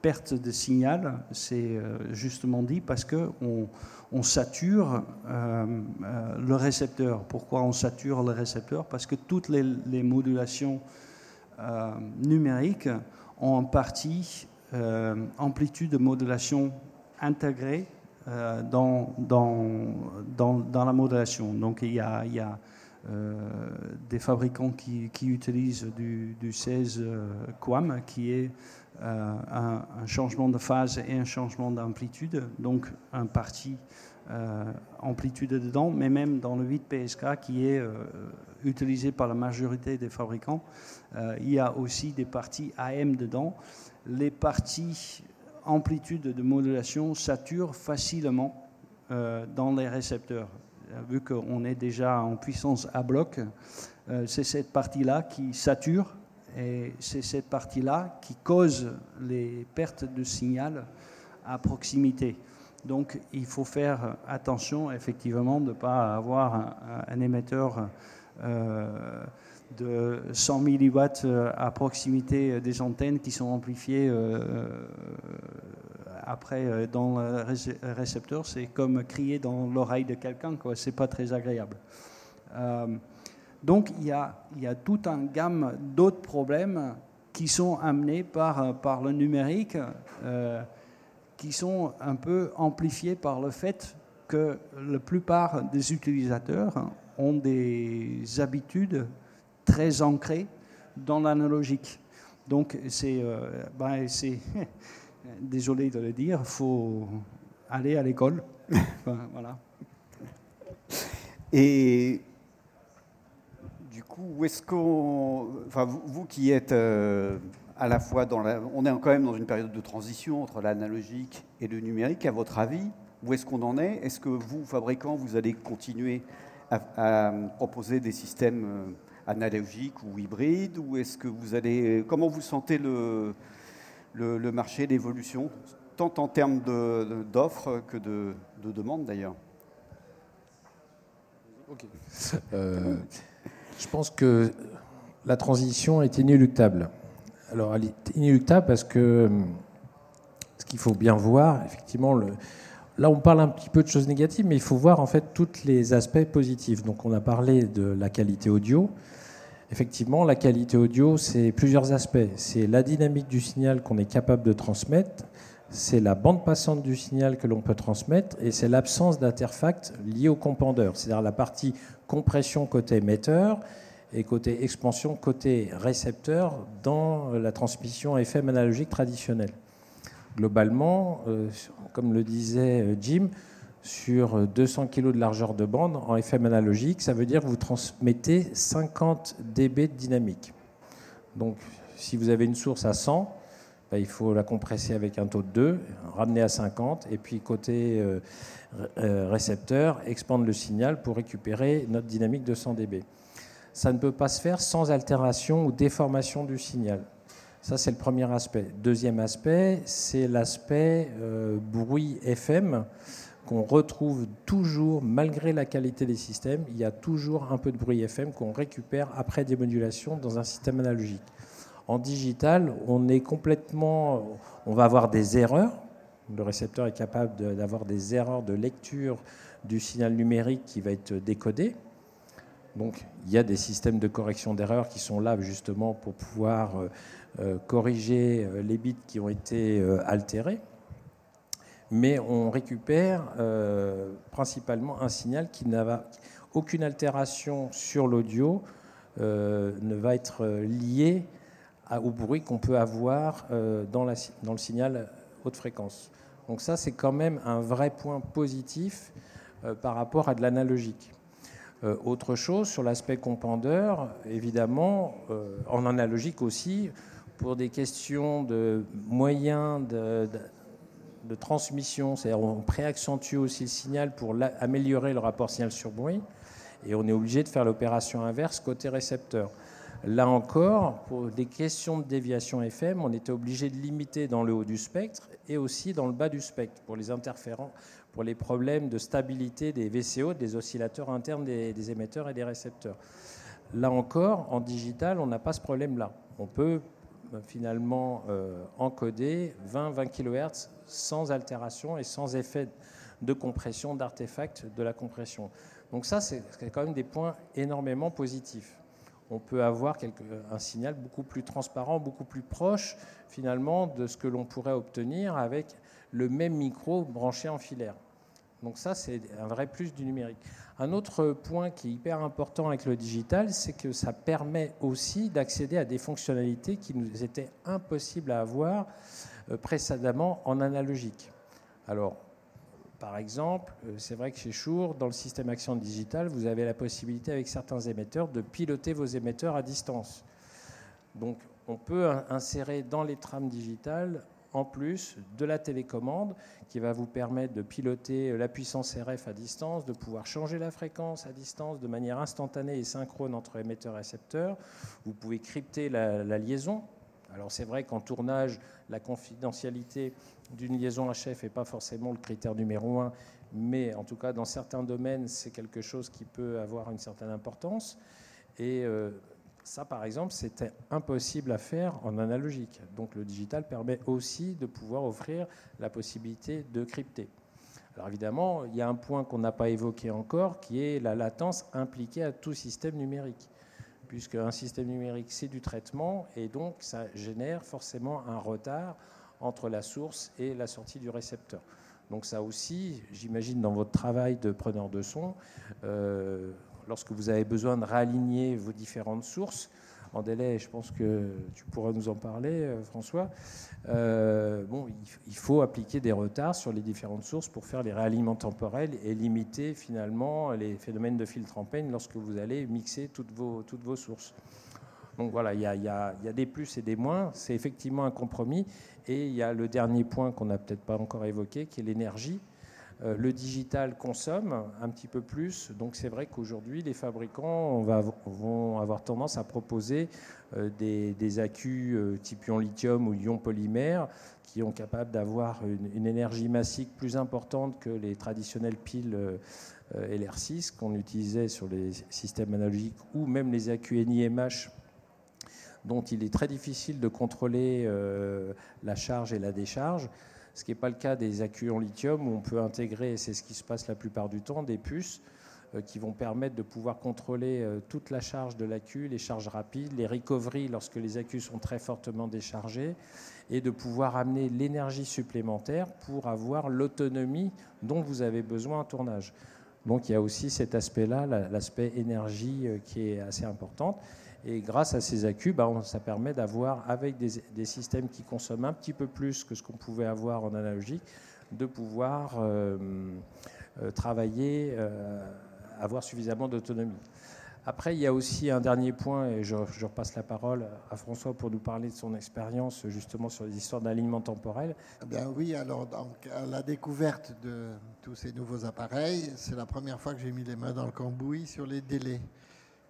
pertes de signal, c'est justement dit parce qu'on on sature euh, euh, le récepteur. Pourquoi on sature le récepteur? Parce que toutes les, modulations euh, numériques ont en partie amplitude de modulation intégrée dans, dans, dans, la modulation. Donc il y a, il y a des fabricants qui, qui utilisent du, du 16 QAM, qui est un, un, changement de phase et un changement d'amplitude, donc un parti amplitude dedans, mais même dans le 8 PSK qui est utilisé par la majorité des fabricants, il y a aussi des parties AM dedans. Les parties amplitude de modulation saturent facilement dans les récepteurs. Vu qu'on est déjà en puissance à bloc, c'est cette partie-là qui sature et c'est cette partie-là qui cause les pertes de signal à proximité. Donc il faut faire attention effectivement de ne pas avoir un, émetteur euh, de 100 milliwatts à proximité des antennes qui sont amplifiées euh, après dans le récepteur. C'est comme crier dans l'oreille de quelqu'un, ce n'est pas très agréable. Euh, donc il y a, il toute une gamme d'autres problèmes qui sont amenés par, par le numérique, euh, qui sont un peu amplifiés par le fait que la plupart des utilisateurs ont des habitudes très ancrées dans l'analogique. Donc c'est, euh, ben, désolé de le dire, il faut aller à l'école. voilà. Et du coup, où est-ce qu'on. Enfin, vous, qui êtes euh, à la fois dans la. On est quand même dans une période de transition entre l'analogique et le numérique. À votre avis, où est-ce qu'on en est? Est-ce que vous, fabricants, vous allez continuer à, proposer des systèmes euh, analogiques ou hybrides Ou est-ce que vous allez. Comment vous sentez le, le, marché, l'évolution, tant en termes d'offres que de, de demandes d'ailleurs? Euh, je pense que la transition est inéluctable. Alors, elle est inéluctable parce que hum, ce qu'il faut bien voir, effectivement, le, là, on parle un petit peu de choses négatives, mais il faut voir en fait tous les aspects positifs. Donc, on a parlé de la qualité audio. Effectivement, la qualité audio, c'est plusieurs aspects. C'est la dynamique du signal qu'on est capable de transmettre, c'est la bande passante du signal que l'on peut transmettre, et c'est l'absence d'interface liée au compandeur, c'est-à-dire la partie compression côté émetteur et côté expansion côté récepteur dans la transmission FM analogique traditionnelle. Globalement, euh, comme le disait euh, Jim, sur 200 kg de largeur de bande en FM analogique, ça veut dire que vous transmettez 50 dB de dynamique. Donc, si vous avez une source à 100, ben, il faut la compresser avec un taux de 2, ramener à 50, et puis côté euh, euh, récepteur, expandre le signal pour récupérer notre dynamique de 100 dB. Ça ne peut pas se faire sans altération ou déformation du signal. Ça, c'est le premier aspect. Deuxième aspect, c'est l'aspect euh, bruit FM qu'on retrouve toujours, malgré la qualité des systèmes, il y a toujours un peu de bruit FM qu'on récupère après démodulation dans un système analogique. En digital, on est complètement, on va avoir des erreurs. Le récepteur est capable d'avoir des erreurs de lecture du signal numérique qui va être décodé. Donc, il y a des systèmes de correction d'erreurs qui sont là justement pour pouvoir euh, corriger euh, les bits qui ont été altérés. Mais on récupère principalement un signal qui n'a aucune altération sur l'audio, ne va être lié au bruit qu'on peut avoir euh, dans, le signal haute fréquence. Donc ça, c'est quand même un vrai point positif euh, par rapport à de l'analogique. Euh, autre chose, sur l'aspect compandeur, évidemment, en analogique aussi, pour des questions de moyens de, transmission, c'est-à-dire on préaccentue aussi le signal pour améliorer le rapport signal sur bruit, et on est obligé de faire l'opération inverse côté récepteur. Là encore, pour des questions de déviation FM, on était obligé de limiter dans le haut du spectre et aussi dans le bas du spectre pour les interférents, pour les problèmes de stabilité des VCO, des oscillateurs internes des, émetteurs et des récepteurs. Là encore, en digital, on n'a pas ce problème-là. On peut finalement euh, encoder 20-20 kHz sans altération et sans effet de compression, d'artefact de la compression. Donc ça, c'est quand même des points énormément positifs on peut avoir un signal beaucoup plus transparent, beaucoup plus proche finalement de ce que l'on pourrait obtenir avec le même micro branché en filaire. Donc ça, c'est un vrai plus du numérique. Un autre point qui est hyper important avec le digital, c'est que ça permet aussi d'accéder à des fonctionnalités qui nous étaient impossibles à avoir euh, précédemment en analogique. Alors, par exemple, c'est vrai que chez Shure, dans le système Action Digital, vous avez la possibilité avec certains émetteurs de piloter vos émetteurs à distance. Donc on peut insérer dans les trames digitales en plus de la télécommande qui va vous permettre de piloter la puissance RF à distance, de pouvoir changer la fréquence à distance de manière instantanée et synchrone entre émetteur et récepteur. Vous pouvez crypter la, liaison. Alors c'est vrai qu'en tournage, la confidentialité d'une liaison HF n'est pas forcément le critère numéro un, mais en tout cas dans certains domaines, c'est quelque chose qui peut avoir une certaine importance. Euh, ça, par exemple, c'était impossible à faire en analogique. Donc le digital permet aussi de pouvoir offrir la possibilité de crypter. Alors évidemment, il y a un point qu'on n'a pas évoqué encore, qui est la latence impliquée à tout système numérique. Puisque un système numérique, c'est du traitement, et donc ça génère forcément un retard entre la source et la sortie du récepteur. Donc ça aussi, j'imagine dans votre travail de preneur de son, euh, lorsque vous avez besoin de réaligner vos différentes sources, en délai, je pense que tu pourras nous en parler, euh, François. Euh, bon, il faut appliquer des retards sur les différentes sources pour faire les réalignements temporels et limiter finalement les phénomènes de filtre en peigne lorsque vous allez mixer toutes vos, toutes vos sources. Donc voilà, il y, a, il y a des plus et des moins. C'est effectivement un compromis. Et il y a le dernier point qu'on n'a peut-être pas encore évoqué, qui est l'énergie. Euh, le digital consomme un petit peu plus, donc c'est vrai qu'aujourd'hui, les fabricants vont avoir tendance à proposer euh, des, accus euh, type ion lithium ou ion polymère qui sont capables d'avoir une, énergie massique plus importante que les traditionnelles piles LR6 qu'on utilisait sur les systèmes analogiques ou même les accus NIMH dont il est très difficile de contrôler la charge et la décharge ce qui n'est pas le cas des accus en lithium où on peut intégrer, et c'est ce qui se passe la plupart du temps, des puces euh, qui vont permettre de pouvoir contrôler euh, toute la charge de l'accu, les charges rapides, les recoveries lorsque les accus sont très fortement déchargés, et de pouvoir amener l'énergie supplémentaire pour avoir l'autonomie dont vous avez besoin en tournage. Donc il y a aussi cet aspect-là, l'aspect énergie euh, qui est assez important. Et grâce à ces accus, bah, ça permet d'avoir, avec des, systèmes qui consomment un petit peu plus que ce qu'on pouvait avoir en analogique, de pouvoir euh, euh, travailler, euh, avoir suffisamment d'autonomie. Après, il y a aussi un dernier point, et je, repasse la parole à François pour nous parler de son expérience justement sur les histoires d'alignement temporel. Eh bien oui, alors la découverte de tous ces nouveaux appareils, c'est la première fois que j'ai mis les mains dans le cambouis sur les délais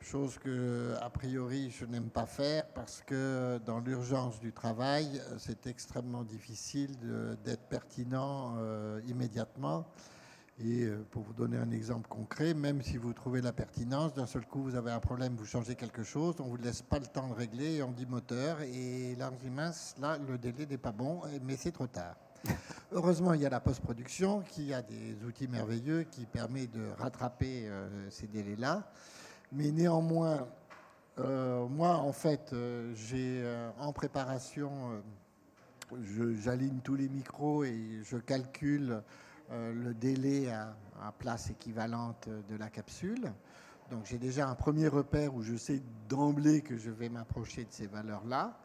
chose que, a priori, je n'aime pas faire parce que dans l'urgence du travail, c'est extrêmement difficile d'être pertinent euh, immédiatement. Et euh, pour vous donner un exemple concret, même si vous trouvez la pertinence, d'un seul coup, vous avez un problème, vous changez quelque chose, on ne vous laisse pas le temps de régler et on dit moteur. Et là, on dit mince, là, le délai n'est pas bon, mais c'est trop tard. Heureusement, il y a la post-production qui a des outils merveilleux qui permettent de rattraper euh, ces délais-là. Mais néanmoins, euh, moi, en fait, euh, j'ai euh, en préparation, j'aligne tous les micros et je calcule le délai à, à, place équivalente de la capsule. Donc j'ai déjà un premier repère où je sais d'emblée que je vais m'approcher de ces valeurs-là.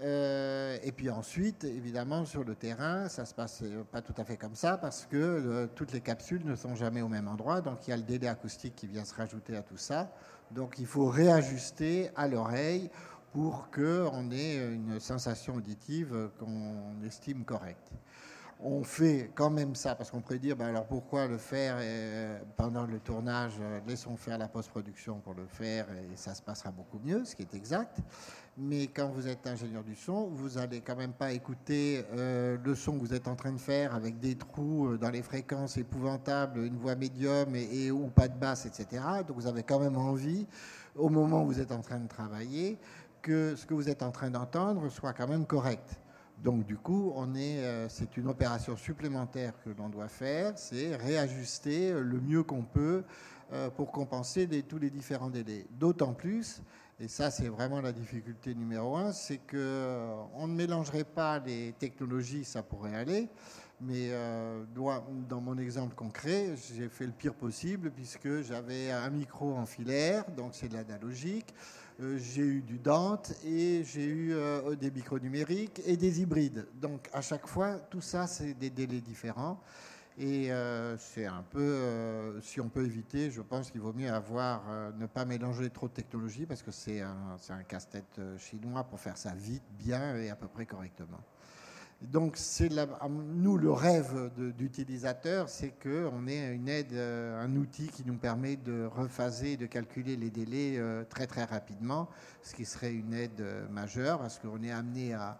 Euh, et puis ensuite, évidemment, sur le terrain, ça se passe pas tout à fait comme ça parce que euh, toutes les capsules ne sont jamais au même endroit. Donc il y a le délai acoustique qui vient se rajouter à tout ça. Donc il faut réajuster à l'oreille pour qu'on ait une sensation auditive qu'on estime correcte on fait quand même ça, parce qu'on pourrait dire, ben alors pourquoi le faire euh, pendant le tournage Laissons faire la post-production pour le faire et ça se passera beaucoup mieux, ce qui est exact. Mais quand vous êtes ingénieur du son, vous n'allez quand même pas écouter euh, le son que vous êtes en train de faire avec des trous euh, dans les fréquences épouvantables, une voix médium et, ou pas de basse, etc. Donc vous avez quand même envie, au moment où vous êtes en train de travailler, que ce que vous êtes en train d'entendre soit quand même correct. Donc du coup, on est, euh, c'est une opération supplémentaire que l'on doit faire, c'est réajuster le mieux qu'on peut pour compenser tous les différents délais. D'autant plus, et ça c'est vraiment la difficulté numéro un, c'est que euh, on ne mélangerait pas les technologies, ça pourrait aller, mais dans mon exemple concret, j'ai fait le pire possible puisque j'avais un micro en filaire, donc c'est de l'analogique. Euh, j'ai eu du Dante et j'ai eu euh, des micros numériques et des hybrides. Donc à chaque fois, tout ça, c'est des délais différents. Et c'est un peu, si on peut éviter, je pense qu'il vaut mieux avoir, ne pas mélanger trop de technologies parce que c'est un, casse-tête chinois pour faire ça vite, bien et à peu près correctement. Donc, c'est nous, le rêve d'utilisateur, c'est qu'on ait une aide, euh, un outil qui nous permet de rephaser, de calculer les délais euh, très très rapidement, ce qui serait une aide euh, majeure parce qu'on est amené à,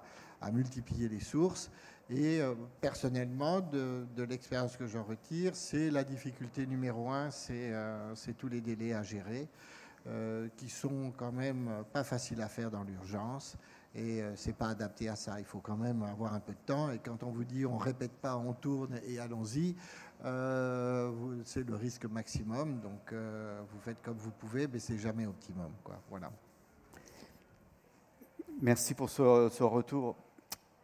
multiplier les sources. Et personnellement, de, l'expérience que j'en retire, c'est la difficulté numéro un, c'est tous les délais à gérer, qui sont quand même pas faciles à faire dans l'urgence et euh, c'est pas adapté à ça. Il faut quand même avoir un peu de temps. Et quand on vous dit on répète pas, on tourne et allons-y, euh, c'est le risque maximum. Donc euh, vous faites comme vous pouvez, mais c'est jamais optimum. Voilà. Merci pour ce, retour.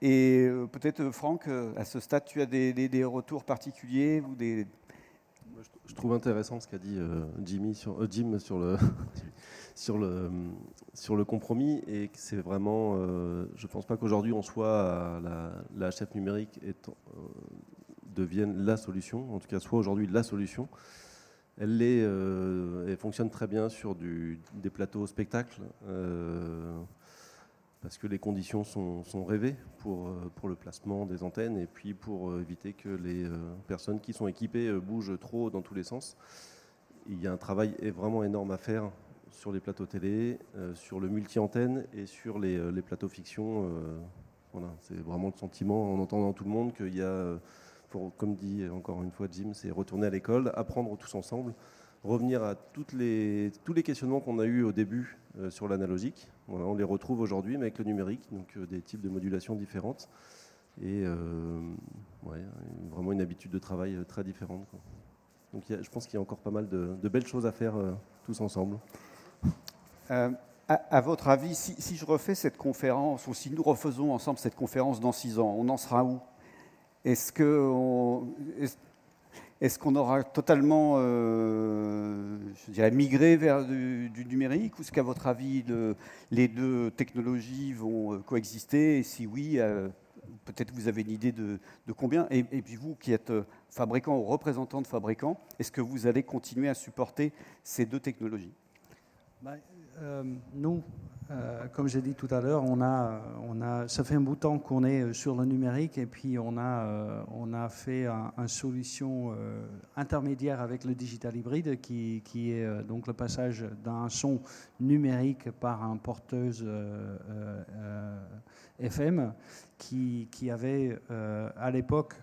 Et peut-être, Franck, à ce stade, tu as des, retours particuliers ou des... Je trouve intéressant ce qu'a dit Jimmy sur, Jim sur le, sur le, sur le compromis et c'est vraiment, euh, je ne pense pas qu'aujourd'hui on soit la, la HF numérique euh, devienne la solution, en tout cas soit aujourd'hui la solution. Elle, est, euh, elle fonctionne très bien sur du, des plateaux spectacles parce que les conditions sont, rêvées pour, pour le placement des antennes et puis pour éviter que les personnes qui sont équipées bougent trop dans tous les sens. Il y a un travail vraiment énorme à faire sur les plateaux télé, euh, sur le multi-antenne et sur les, euh, plateaux fiction. Euh, voilà, c'est vraiment le sentiment en entendant tout le monde qu'il y a, pour, comme dit encore une fois Jim, c'est retourner à l'école, apprendre tous ensemble, revenir à toutes les, tous les questionnements qu'on a eus au début sur l'analogique. On les retrouve aujourd'hui, mais avec le numérique, donc des types de modulation différentes. Et vraiment une habitude de travail très différente. Donc je pense qu'il y a encore pas mal de, belles choses à faire tous ensemble. Euh, à, votre avis, si, je refais cette conférence, ou si nous refaisons ensemble cette conférence dans six ans, on en sera où? Est-ce est, qu'on aura totalement, euh, je dirais, migré vers du, numérique Ou est-ce qu'à votre avis, les deux technologies vont euh, coexister? Et si oui, peut-être vous avez une idée de, combien. Et, puis vous, qui êtes fabricant ou représentant de fabricant, est-ce que vous allez continuer à supporter ces deux technologies? Bah, euh, nous, euh, comme j'ai dit tout à l'heure, on a, on a, ça fait un bout de temps qu'on est sur le numérique et puis on a, euh, on a fait une solution intermédiaire avec le digital hybride qui, qui est donc le passage d'un son numérique par un porteuse FM qui, qui avait à l'époque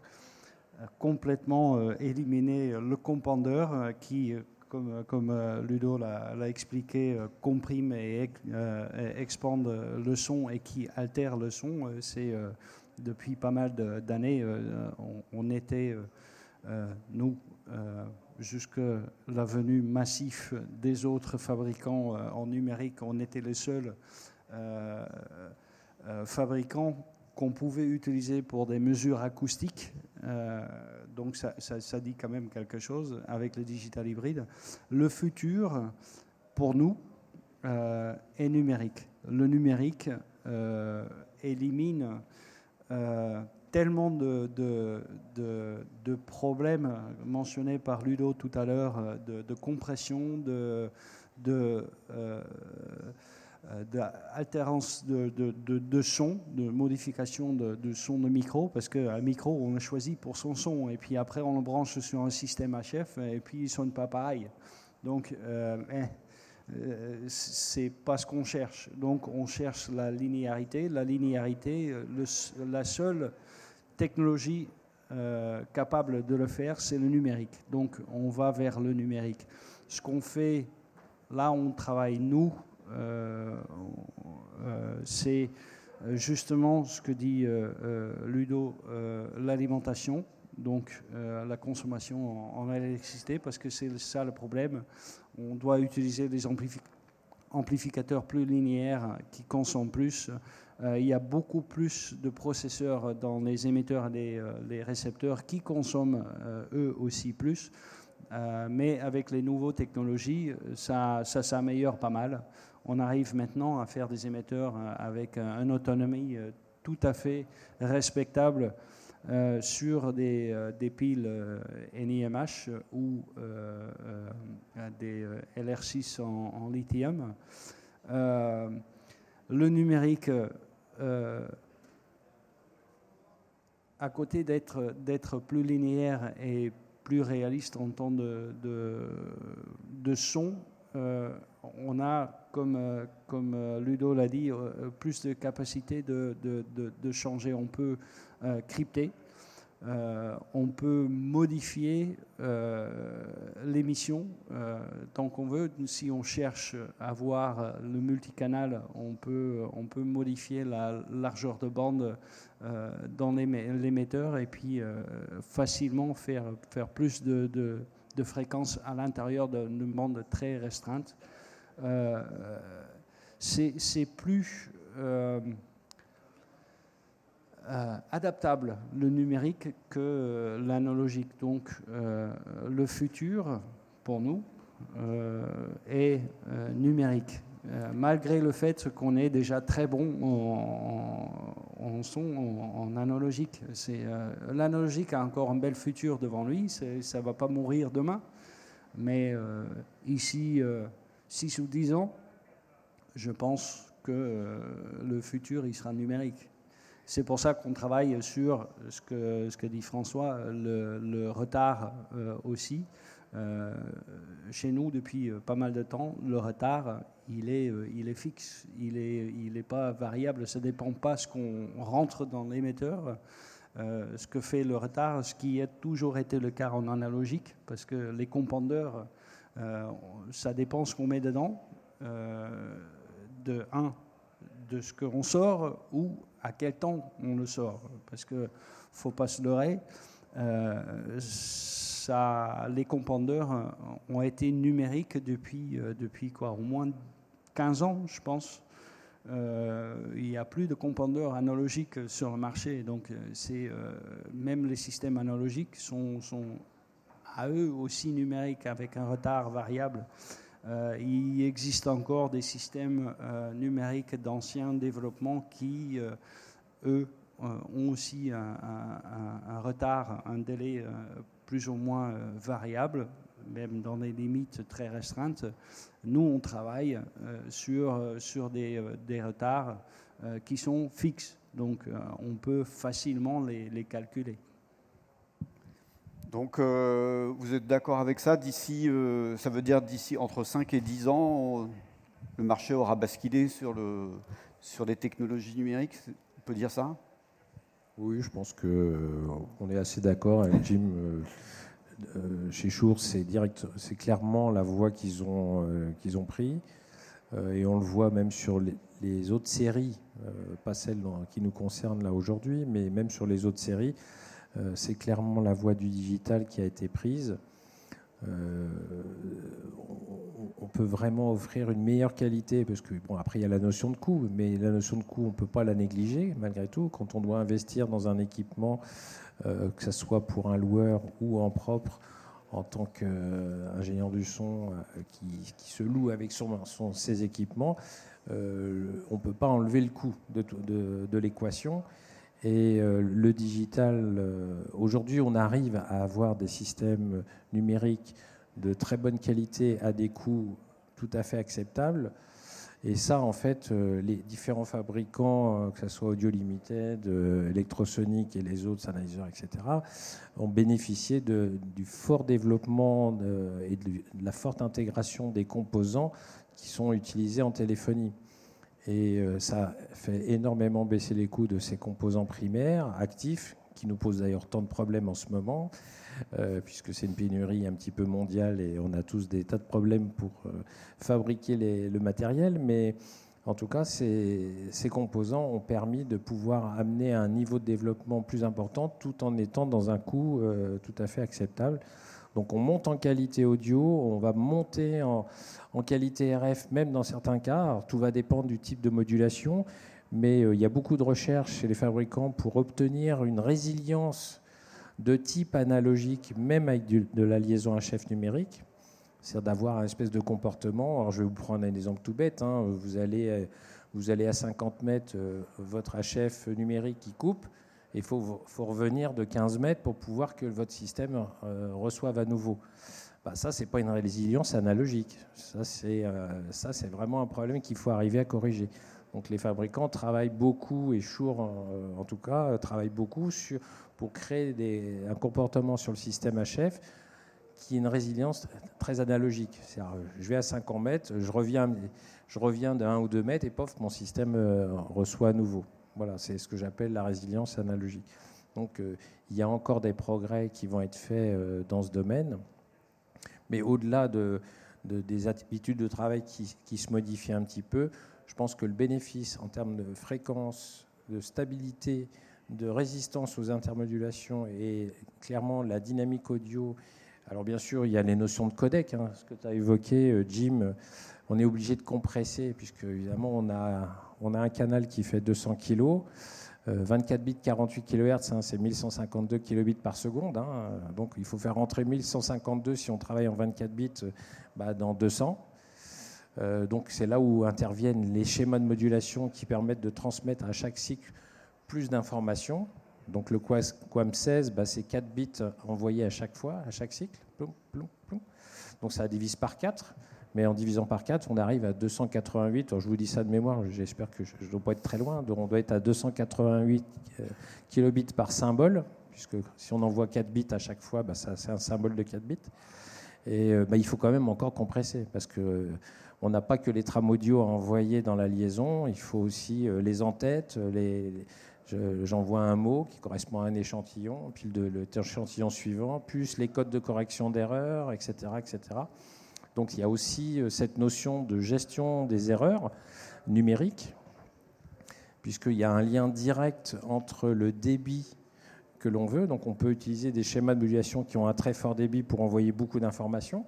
complètement éliminé le compandeur qui comme, comme euh, Ludo l'a expliqué, euh, comprime et, euh, expande le son et qui altère le son. C'est depuis pas mal d'années, on, était, nous, jusque la venue massive des autres fabricants en numérique, on était les seuls fabricants qu'on pouvait utiliser pour des mesures acoustiques. Euh, donc ça, dit quand même quelque chose avec le digital hybride. Le futur, pour nous, euh, est numérique. Le numérique euh, élimine tellement de, problèmes mentionnés par Ludo tout à l'heure, de, compression, de, euh, d'altérance de, de, son, de modification de, son de micro, parce qu'un micro, on le choisit pour son son, et puis après, on le branche sur un système HF, et puis il ne sonne pas pareil. Donc, euh, eh, euh, c'est pas ce qu'on cherche. Donc, on cherche la linéarité. La linéarité, la seule technologie capable de le faire, c'est le numérique. Donc, on va vers le numérique. Ce qu'on fait, là, on travaille, nous, euh, euh, c'est euh, justement ce que dit Ludo, l'alimentation, donc la consommation en, électricité, parce que c'est ça le problème. On doit utiliser des amplificateurs plus linéaires qui consomment plus. il y a beaucoup plus de processeurs dans les émetteurs et les, récepteurs qui consomment eux aussi plus. mais avec les nouvelles technologies, ça s'améliore pas mal on arrive maintenant à faire des émetteurs euh, avec une autonomie euh, tout à fait respectable sur des, piles NIMH ou des LR6 en, lithium. le numérique à côté d'être plus linéaire et plus réaliste en temps de, de, son, euh, on a, comme, euh, euh, Ludo l'a dit, plus de capacité de, de, changer. On peut crypter. Euh, on peut modifier euh, l'émission euh, tant qu'on veut. Si on cherche à voir le multicanal, on peut, on peut modifier la largeur de bande dans l'émetteur et puis facilement faire, faire plus de, de, fréquences à l'intérieur d'une bande très restreinte. C'est plus euh, adaptable, le numérique, que euh, l'analogique. Donc euh, le futur, pour nous, est numérique. malgré le fait qu'on est déjà très bon en, son, en, analogique. L'analogique a encore un bel futur devant lui, ça ne va pas mourir demain. Mais ici, 6 ou 10 ans, je pense que le futur, il sera numérique. C'est pour ça qu'on travaille sur ce que, dit François, le, retard euh, aussi. Euh, chez nous, depuis pas mal de temps, le retard, il est, euh, fixe, il n'est est pas variable, ça ne dépend pas ce qu'on rentre dans l'émetteur. ce que fait le retard, ce qui a toujours été le cas en analogique, parce que les compondeurs, ça dépend ce qu'on met dedans. de un, de ce qu'on sort ou à quel temps on le sort. Parce qu'il ne faut pas se leurrer, euh, ça, les compondeurs ont été numériques depuis, euh, depuis quoi, au moins 15 ans, je pense. Euh, il n'y a plus de compondeurs analogiques sur le marché. Donc, c'est, même les systèmes analogiques sont à eux aussi numériques avec un retard variable. Euh, il existe encore des systèmes euh, numériques d'anciens développements qui, euh, eux, ont aussi un, retard, un délai plus ou moins variable, même dans des limites très restreintes. Nous, on travaille sur, des, retards qui sont fixes, donc on peut facilement les calculer. Donc euh, vous êtes d'accord avec ça? D'ici, euh, ça veut dire d'ici entre 5 et 10 ans, le marché aura basculé sur, le, sur les technologies numériques On peut dire ça? Oui, je pense qu'on euh, est assez d'accord avec Jim. chez Shure, c'est clairement la voie qu'ils ont, qu'ils ont pris. et on le voit même sur les autres séries, pas celles qui nous concernent là aujourd'hui, mais même sur les autres séries. Euh, c'est clairement la voie du digital qui a été prise. Euh, on peut vraiment offrir une meilleure qualité parce que bon après il y a la notion de coût mais la notion de coût on peut pas la négliger malgré tout quand on doit investir dans un équipement euh, que ce soit pour un loueur ou en propre en tant qu'ingénieur du son qui, se loue avec ses équipements on ne peut pas enlever le coût de l'équation et euh, le digital, euh, aujourd'hui, on arrive à avoir des systèmes numériques de très bonne qualité à des coûts tout à fait acceptables. Et ça, en fait, euh, les différents fabricants, que ce soit Audio Limited, Electrosonic et les autres analyseurs, etc., ont bénéficié du fort développement et de la forte intégration des composants qui sont utilisés en téléphonie. Et euh, ça fait énormément baisser les coûts de ces composants primaires actifs, qui nous posent d'ailleurs tant de problèmes en ce moment, euh, puisque c'est une pénurie un petit peu mondiale et on a tous des tas de problèmes pour euh, fabriquer le matériel. Mais en tout cas, ces, composants ont permis de pouvoir amener à un niveau de développement plus important tout en étant dans un coût tout à fait acceptable. Donc on monte en qualité audio, on va monter en, qualité RF, même dans certains cas. tout va dépendre du type de modulation, mais euh, il y a beaucoup de recherches chez les fabricants pour obtenir une résilience de type analogique, même avec de la liaison HF numérique. C'est-à-dire d'avoir un espèce de comportement. Alors je vais vous prendre un exemple tout bête. Hein. Vous, allez, vous allez à 50 mètres, euh, votre HF numérique qui coupe il faut, revenir de 15 mètres pour pouvoir que votre système reçoive à nouveau. Bah, ça, ce n'est pas une résilience analogique. Ça, c'est vraiment un problème qu'il faut arriver à corriger. Donc les fabricants travaillent beaucoup, et Shure en, tout cas, travaillent beaucoup sur, pour créer un comportement sur le système HF qui est une résilience très analogique. Je vais à 50 mètres, je reviens, je reviens 1 ou 2 mètres et pof, mon système euh, reçoit à nouveau. Voilà, c'est ce que j'appelle la résilience analogique. Donc euh, il y a encore des progrès qui vont être faits euh, dans ce domaine. Mais au-delà de, des habitudes de travail qui, qui, se modifient un petit peu, je pense que le bénéfice en termes de fréquence, de stabilité, de résistance aux intermodulations et clairement la dynamique audio. Alors bien sûr, il y a les notions de codec, hein, ce que tu as évoqué, euh, Jim. On est obligé de compresser, puisque évidemment, on a, on a un canal qui fait 200 kg. 24 bits, 48 kHz, hein, c'est 1152 kilobits par seconde. Hein. donc il faut faire rentrer 1152 si on travaille en 24 bits bah, dans 200. Euh, donc c'est là où interviennent les schémas de modulation qui permettent de transmettre à chaque cycle plus d'informations. Donc le QAM 16, bah, c'est 4 bits envoyés à chaque fois, à chaque cycle. Donc ça divise par 4. Mais en divisant par 4, on arrive à 288. je vous dis ça de mémoire, j'espère que je ne dois pas être très loin. On doit être à 288 euh, kilobits par symbole, puisque si on envoie 4 bits à chaque fois, bah, c'est un symbole de 4 bits. Et euh, bah, il faut quand même encore compresser, parce que euh, on n'a pas que les trames audio à envoyer dans la liaison, il faut aussi les en-têtes, les, j'envoie un mot qui correspond à un échantillon, puis l'échantillon suivant, plus les codes de correction d'erreurs, etc., etc. Donc il y a aussi euh, cette notion de gestion des erreurs numériques, puisqu'il y a un lien direct entre le débit que l'on veut. Donc on peut utiliser des schémas de modulation qui ont un très fort débit pour envoyer beaucoup d'informations.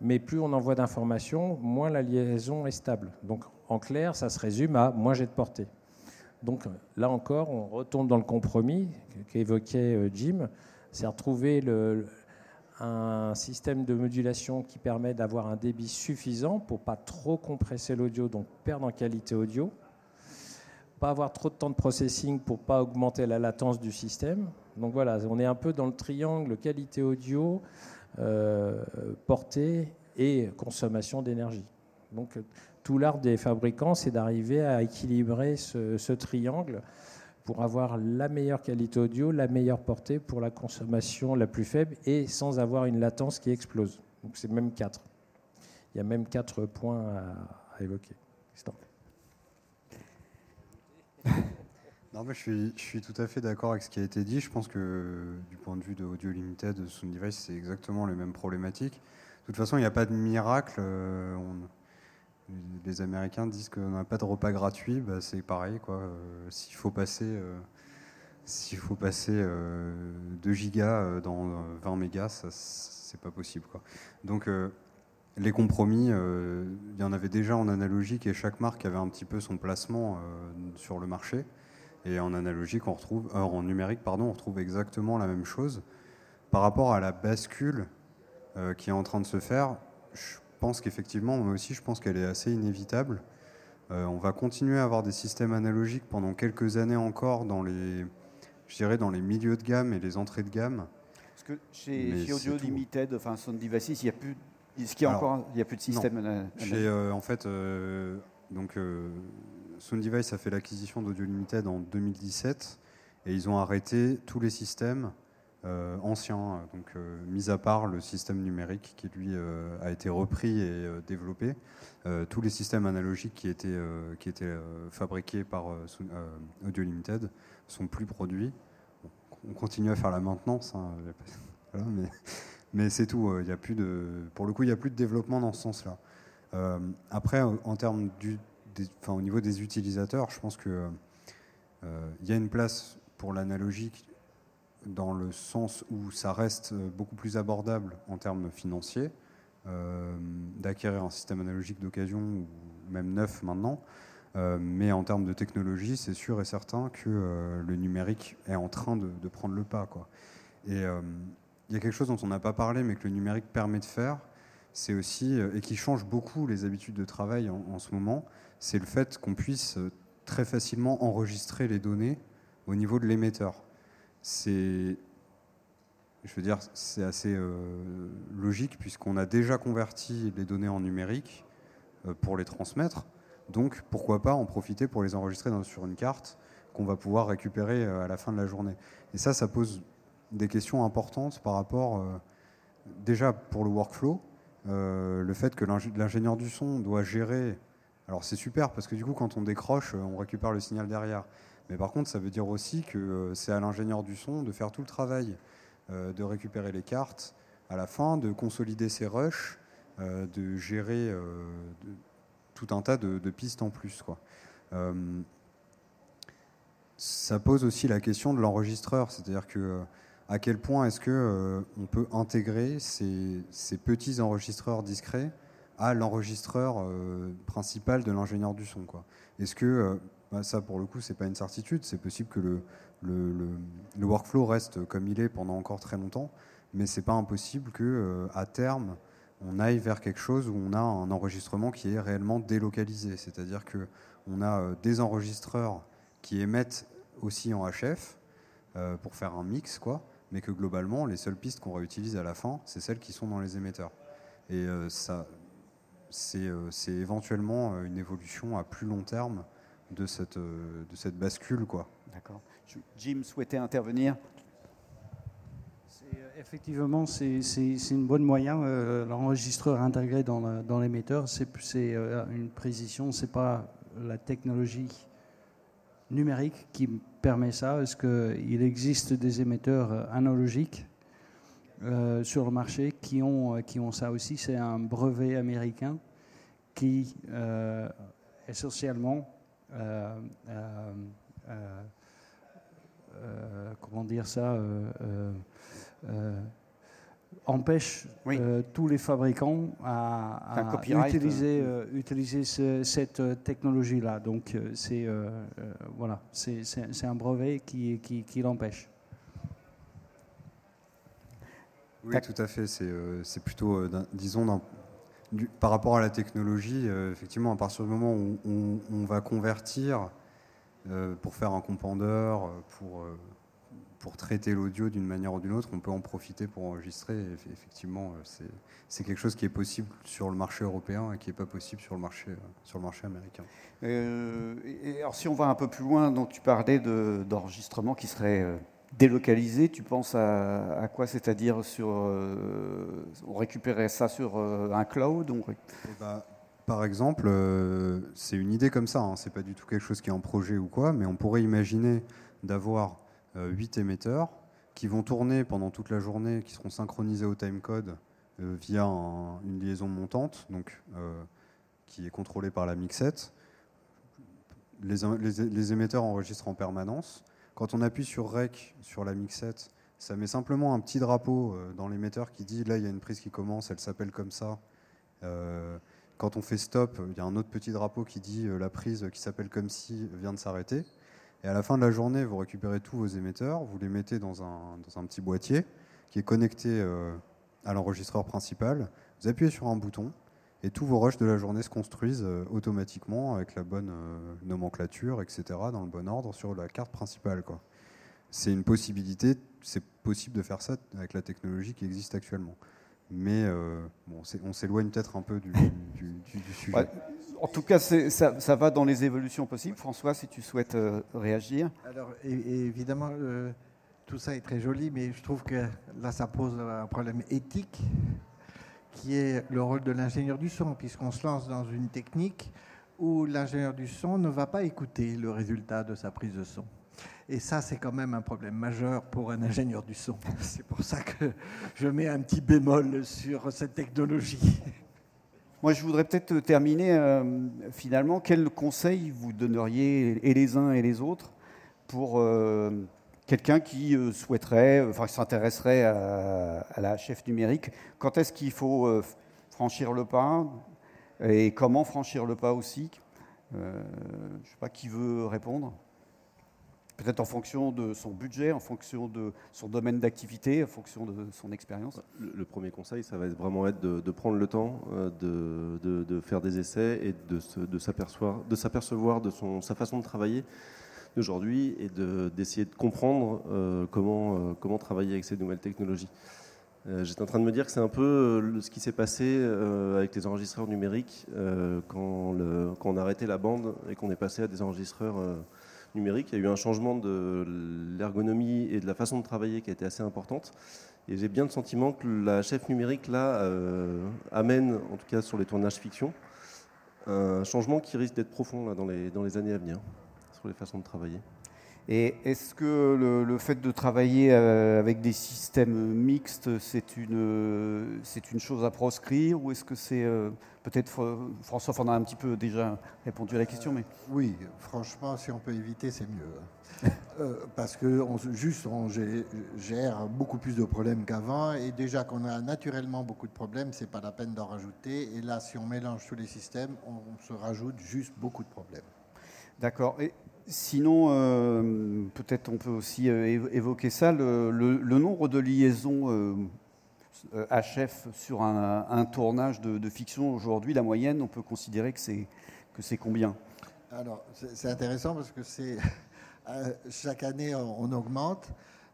Mais plus on envoie d'informations, moins la liaison est stable. Donc en clair, ça se résume à moins j'ai de portée. Donc là encore, on retombe dans le compromis qu'évoquait euh, Jim, c'est retrouver un système de modulation qui permet d'avoir un débit suffisant pour pas trop compresser l'audio, donc perdre en qualité audio, pas avoir trop de temps de processing pour pas augmenter la latence du système. Donc voilà, on est un peu dans le triangle qualité audio, euh, portée et consommation d'énergie. Donc tout l'art des fabricants, c'est d'arriver à équilibrer ce, triangle pour avoir la meilleure qualité audio, la meilleure portée pour la consommation la plus faible et sans avoir une latence qui explose. Donc c'est même quatre. Il y a même quatre points à, évoquer. Non, mais je, suis, tout à fait d'accord avec ce qui a été dit. Je pense que du point de vue de Audio Limited, Sound Device, c'est exactement les mêmes problématiques. De toute façon, il n'y a pas de miracle. Euh, les Américains disent qu'on n'a pas de repas gratuit, bah, c'est pareil. Quoi. Euh, s'il faut passer, euh, faut passer 2 euh, gigas dans 20 mégas, c'est pas possible. Quoi. Donc les compromis, il y en avait déjà en analogique et chaque marque avait un petit peu son placement sur le marché. Et en analogique, on retrouve, en numérique, pardon, on retrouve exactement la même chose. Par rapport à la bascule qui est en train de se faire, je pense qu'effectivement, moi aussi, je pense qu'elle est assez inévitable. Euh, on va continuer à avoir des systèmes analogiques pendant quelques années encore dans les, je dirais, dans les milieux de gamme et les entrées de gamme. Parce que chez, Audio Limited, enfin Sound Devices, il n'y a plus, ce qui encore, il y a plus de système. analogique. Chez, euh, en fait, euh, donc Sound Device a fait l'acquisition d'Audio Limited en 2017 et ils ont arrêté tous les systèmes euh, ancien, donc euh, mis à part le système numérique qui lui euh, a été repris et développé, tous les systèmes analogiques qui étaient, qui étaient fabriqués par Audio Limited sont plus produits. on continue à faire la maintenance, hein, mais, mais c'est tout. Il y a plus de, pour le coup, il n'y a plus de développement dans ce sens-là. après, en termes du, enfin, au niveau des utilisateurs, je pense que il y a une place pour l'analogique dans le sens où ça reste euh, beaucoup plus abordable en termes financiers euh, d'acquérir un système analogique d'occasion ou même neuf maintenant. Euh, mais en termes de technologie, c'est sûr et certain que le numérique est en train de, prendre le pas. Et il y a quelque chose dont on n'a pas parlé, mais que le numérique permet de faire, c'est aussi, et qui change beaucoup les habitudes de travail en ce moment, c'est le fait qu'on puisse très facilement enregistrer les données au niveau de l'émetteur. C'est, assez logique puisqu'on a déjà converti les données en numérique pour les transmettre. Donc pourquoi pas en profiter pour les enregistrer sur une carte qu'on va pouvoir récupérer à la fin de la journée. Et ça, ça pose des questions importantes par rapport, déjà pour le workflow, le fait que l'ingénieur du son doit gérer alors c'est super parce que du coup quand on décroche, on récupère le signal derrière. Mais par contre ça veut dire aussi que euh, c'est à l'ingénieur du son de faire tout le travail, euh, de récupérer les cartes à la fin, de consolider ses rushs, euh, de gérer tout un tas de, pistes en plus. Ça pose aussi la question de l'enregistreur, c'est-à-dire que à quel point est-ce que on peut intégrer ces, petits enregistreurs discrets à l'enregistreur principal de l'ingénieur du son. Est-ce que, bah, ça pour le coup, c'est pas une certitude, c'est possible que le, workflow reste comme il est pendant encore très longtemps, mais c'est pas impossible que euh, à terme, on aille vers quelque chose où on a un enregistrement qui est réellement délocalisé, c'est-à-dire que on a des enregistreurs qui émettent aussi en HF pour faire un mix, quoi, mais que globalement, les seules pistes qu'on réutilise à la fin, c'est celles qui sont dans les émetteurs. Et ça, euh, c'est éventuellement euh, une évolution à plus long terme de cette, euh, de cette bascule. Quoi. D'accord. Jim souhaitait intervenir Effectivement, c'est une bonne moyen. L'enregistreur intégré dans l'émetteur, c'est une précision, ce n'est pas la technologie numérique qui permet ça. Est-ce qu'il existe des émetteurs analogiques euh, sur le marché qui ont, euh, qui ont ça aussi? C'est un brevet américain qui, euh, essentiellement, comment dire ça, empêche tous les fabricants à, utiliser, utiliser cette technologie-là. Donc, c'est voilà, c'est un brevet qui, qui, qui l'empêche. Oui, tout à fait. C'est euh, plutôt, euh, par rapport à la technologie, euh, effectivement, à partir du moment où on, va convertir pour faire un compandeur, pour, pour traiter l'audio d'une manière ou d'une autre, on peut en profiter pour enregistrer. effectivement, c'est quelque chose qui est possible sur le marché européen et qui n'est pas possible sur le marché, sur le marché américain. et alors, si on va un peu plus loin, donc tu parlais d'enregistrement qui serait délocalisé, tu penses à, quoi? C'est-à-dire sur, euh, on récupérait ça sur euh, un cloud eh ben, Par exemple, euh, c'est une idée comme ça, hein, c'est pas du tout quelque chose qui est en projet ou quoi, mais on pourrait imaginer d'avoir 8 émetteurs qui vont tourner pendant toute la journée, qui seront synchronisés au timecode via une liaison montante, donc, qui est contrôlée par la mixette. Les émetteurs enregistrent en permanence quand on appuie sur REC sur la mixette, ça met simplement un petit drapeau euh, dans l'émetteur qui dit là il y a une prise qui commence, elle s'appelle comme ça. Euh, quand on fait stop, il y a un autre petit drapeau qui dit euh, la prise qui s'appelle comme si vient de s'arrêter. Et à la fin de la journée, vous récupérez tous vos émetteurs, vous les mettez dans un, dans un petit boîtier qui est connecté à l'enregistreur principal. Vous appuyez sur un bouton et tous vos rushs de la journée se construisent euh, automatiquement avec la bonne euh, nomenclature, etc., dans le bon ordre sur la carte principale. C'est une possibilité, c'est possible de faire ça avec la technologie qui existe actuellement. Mais euh, bon, on s'éloigne peut-être un peu du, sujet. en tout cas, ça, ça, va dans les évolutions possibles. François, si tu souhaites réagir. Alors, évidemment, tout ça est très joli, mais je trouve que là, ça pose un problème éthique qui est le rôle de l'ingénieur du son, puisqu'on se lance dans une technique où l'ingénieur du son ne va pas écouter le résultat de sa prise de son. Et ça, c'est quand même un problème majeur pour un ingénieur du son. C'est pour ça que je mets un petit bémol sur cette technologie. Moi, je voudrais peut-être terminer euh, finalement. Quel conseil vous donneriez, et les uns et les autres, pour euh, quelqu'un qui euh, souhaiterait, enfin s'intéresserait à, la chef numérique, quand est-ce qu'il faut euh, franchir le pas et comment franchir le pas aussi? Euh, Je ne sais pas qui veut répondre. Peut-être en fonction de son budget, en fonction de son domaine d'activité, en fonction de son expérience. Le, premier conseil, ça va vraiment être de, prendre le temps de, faire des essais et de s'apercevoir de, sa façon de travailler d'aujourd'hui et d'essayer de, comprendre comment, comment travailler avec ces nouvelles technologies. J'étais en train de me dire que c'est un peu ce qui s'est passé avec les enregistreurs numériques quand, on a arrêté la bande et qu'on est passé à des enregistreurs numériques. Il y a eu un changement de l'ergonomie et de la façon de travailler qui a été assez importante. Et j'ai bien le sentiment que la chef numérique, là, euh, amène, en tout cas sur les tournages fiction, un changement qui risque d'être profond dans les années à venir, sur les façons de travailler. Et est-ce que le, fait de travailler euh, avec des systèmes mixtes, c'est une, c'est une chose à proscrire ou est-ce que c'est euh, peut-être François en a un petit peu déjà répondu à la question, mais oui, franchement, si on peut éviter, c'est mieux. Euh, parce que on, juste on gère beaucoup plus de problèmes qu'avant et déjà qu'on a naturellement beaucoup de problèmes, c'est pas la peine d'en rajouter. Et là, si on mélange tous les systèmes, on, se rajoute juste beaucoup de problèmes. D'accord. Et sinon, euh, peut-être on peut aussi euh, évoquer ça, le, nombre de liaisons HF sur un, tournage de, fiction aujourd'hui, la moyenne, on peut considérer que c'est combien? Alors, c'est intéressant parce que c'est euh, chaque année, on, augmente.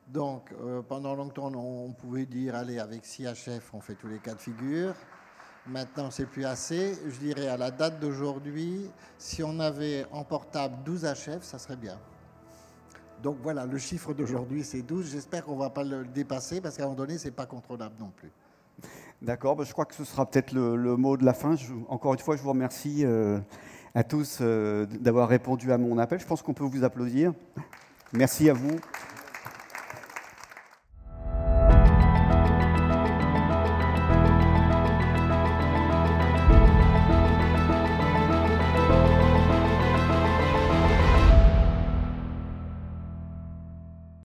Donc, euh, pendant longtemps, on pouvait dire, allez, avec 6 HF, on fait tous les cas de figure. Maintenant, c'est plus assez. Je dirais, à la date d'aujourd'hui, si on avait en portable 12 HF, ça serait bien. Donc voilà, le chiffre d'aujourd'hui, c'est 12. J'espère qu'on ne va pas le dépasser parce qu'à un moment donné, ce n'est pas contrôlable non plus. D'accord, ben, je crois que ce sera peut-être le, mot de la fin. encore une fois, je vous remercie. Euh, à tous euh, d'avoir répondu à mon appel. Je pense qu'on peut vous applaudir. Merci à vous.